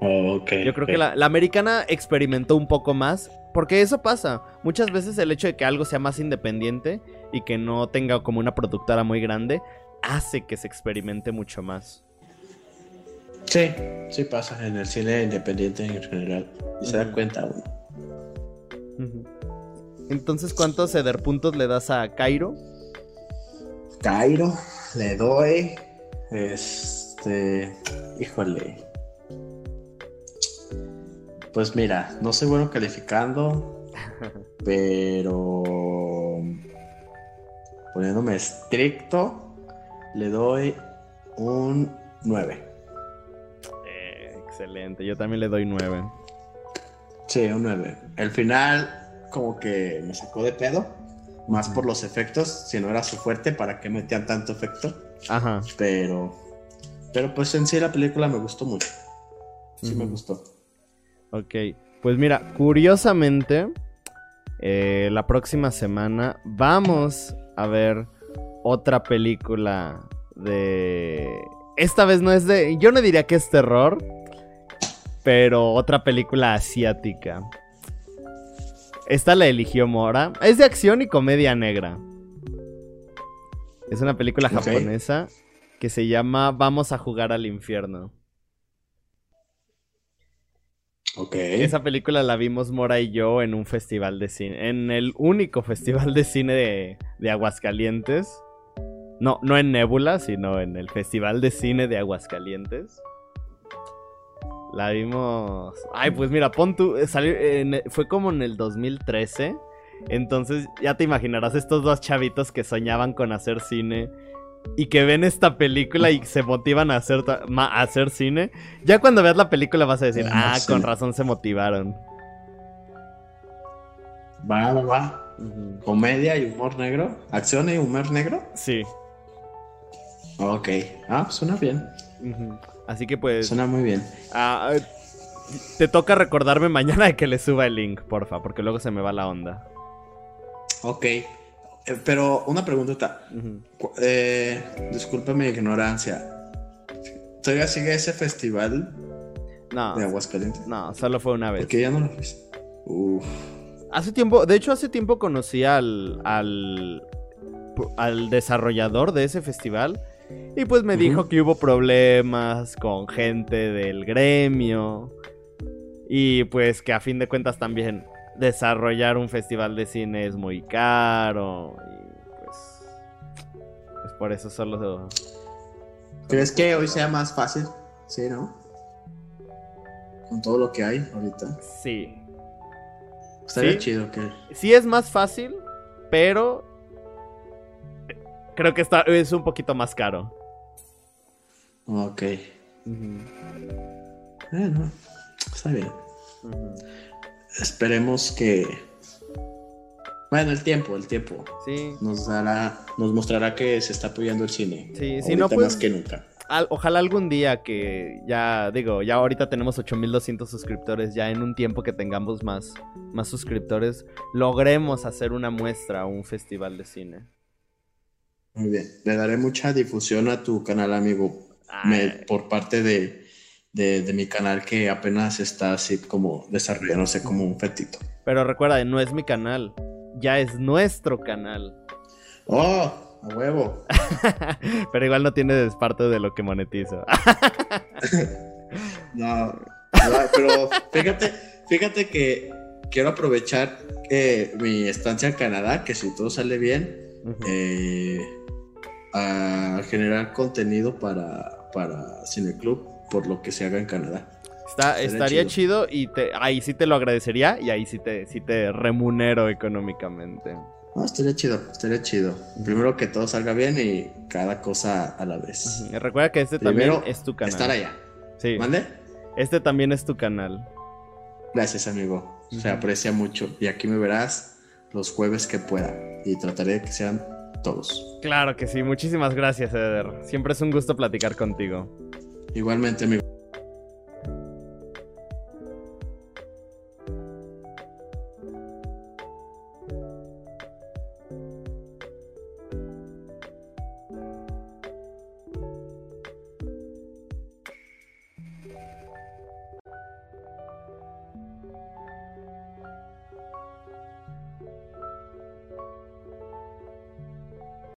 Ok. Yo creo que la, la americana experimentó un poco más, porque eso pasa. Muchas veces el hecho de que algo sea más independiente y que no tenga como una productora muy grande, hace que se experimente mucho más. Sí, sí pasa en el cine independiente en general. Y se da cuenta uno. Entonces, ¿cuántos ceder puntos le das a Cairo? Cairo, le doy. Este. Híjole. Pues mira, no soy bueno calificando, pero. Poniéndome estricto, le doy un 9. Eh, excelente, yo también le doy 9. Sí, un 9. El final, como que me sacó de pedo. Más por los efectos. Si no era su fuerte, ¿para qué metían tanto efecto? Ajá. Pero. Pero pues en sí la película me gustó mucho. Sí me gustó. Ok, pues mira, curiosamente, eh, la próxima semana vamos a ver otra película de... Esta vez no es de... Yo no diría que es terror, pero otra película asiática. Esta la eligió Mora. Es de acción y comedia negra. Es una película japonesa que se llama Vamos a jugar al infierno. Ok. Esa película la vimos Mora y yo en un festival de cine, en el único festival de cine de, de Aguascalientes. No, no en Nebula, sino en el Festival de Cine de Aguascalientes. La vimos... Ay, pues mira, pon tú... eh, salió en- fue como en el 2013. Entonces ya te imaginarás estos dos chavitos que soñaban con hacer cine y que ven esta película y se motivan a hacer, a hacer cine. Ya cuando veas la película vas a decir, Ah, ah, sí. con razón se motivaron. Va, va, va. Comedia y humor negro. Acción y humor negro. Sí. Ok. Ah, suena bien. Ujú. Así que pues... Suena muy bien. ah, te toca recordarme mañana de que le suba el link, porfa, porque luego se me va la onda. Ok. Eh, pero una preguntita. Ujú. Cu- Eh, disculpe mi ignorancia. ¿Todavía sigue ese festival No, de Aguascalientes? no, solo fue una vez. Porque ya no lo viste. Uf. Hace tiempo, de hecho hace tiempo conocí al, al, al desarrollador de ese festival y pues me dijo que hubo problemas con gente del gremio y pues que a fin de cuentas también desarrollar un festival de cine es muy caro y pues, pues por eso solo... ¿Crees que hoy sea más fácil? Sí, ¿no? Con todo lo que hay ahorita. Sí, Estaría Sí. chido que. sí es más fácil, pero creo que está, es un poquito más caro. Ok. Bueno, está bien. Esperemos que. Bueno, el tiempo, el tiempo. Sí, Nos dará, nos mostrará que se está apoyando el cine. Sí, si no, pues- más que nunca. al- ojalá algún día que ya digo, ya ahorita tenemos 8200 suscriptores, ya en un tiempo que tengamos más, más suscriptores, logremos hacer una muestra o un festival de cine. Muy bien. Le daré mucha difusión a tu canal, amigo. Me- por parte de, de, de mi canal que apenas está así como desarrollándose como un fetito. pero recuerda, no es mi canal, ya es nuestro canal. ¡Oh! ¡A huevo! pero igual no tienes parte de lo que monetizo. No, pero fíjate, fíjate que quiero aprovechar eh, mi estancia en Canadá, que si todo sale bien, eh, a generar contenido para, para Cineclub por lo que se haga en Canadá. Está- estaría chido. y te, ahí sí te lo agradecería y ahí sí te, sí te remunero económicamente. No, estaría chido, estaría chido. Primero que todo salga bien y cada cosa a la vez. Recuerda que este Primero, también es tu canal. Estar allá. Sí. ¿Mande? Este también es tu canal. Gracias, amigo. Se Ujú. aprecia mucho. Y aquí me verás los jueves que pueda. Y trataré de que sean todos. Claro que sí. Muchísimas gracias, Eder. Siempre es un gusto platicar contigo. Igualmente, amigo.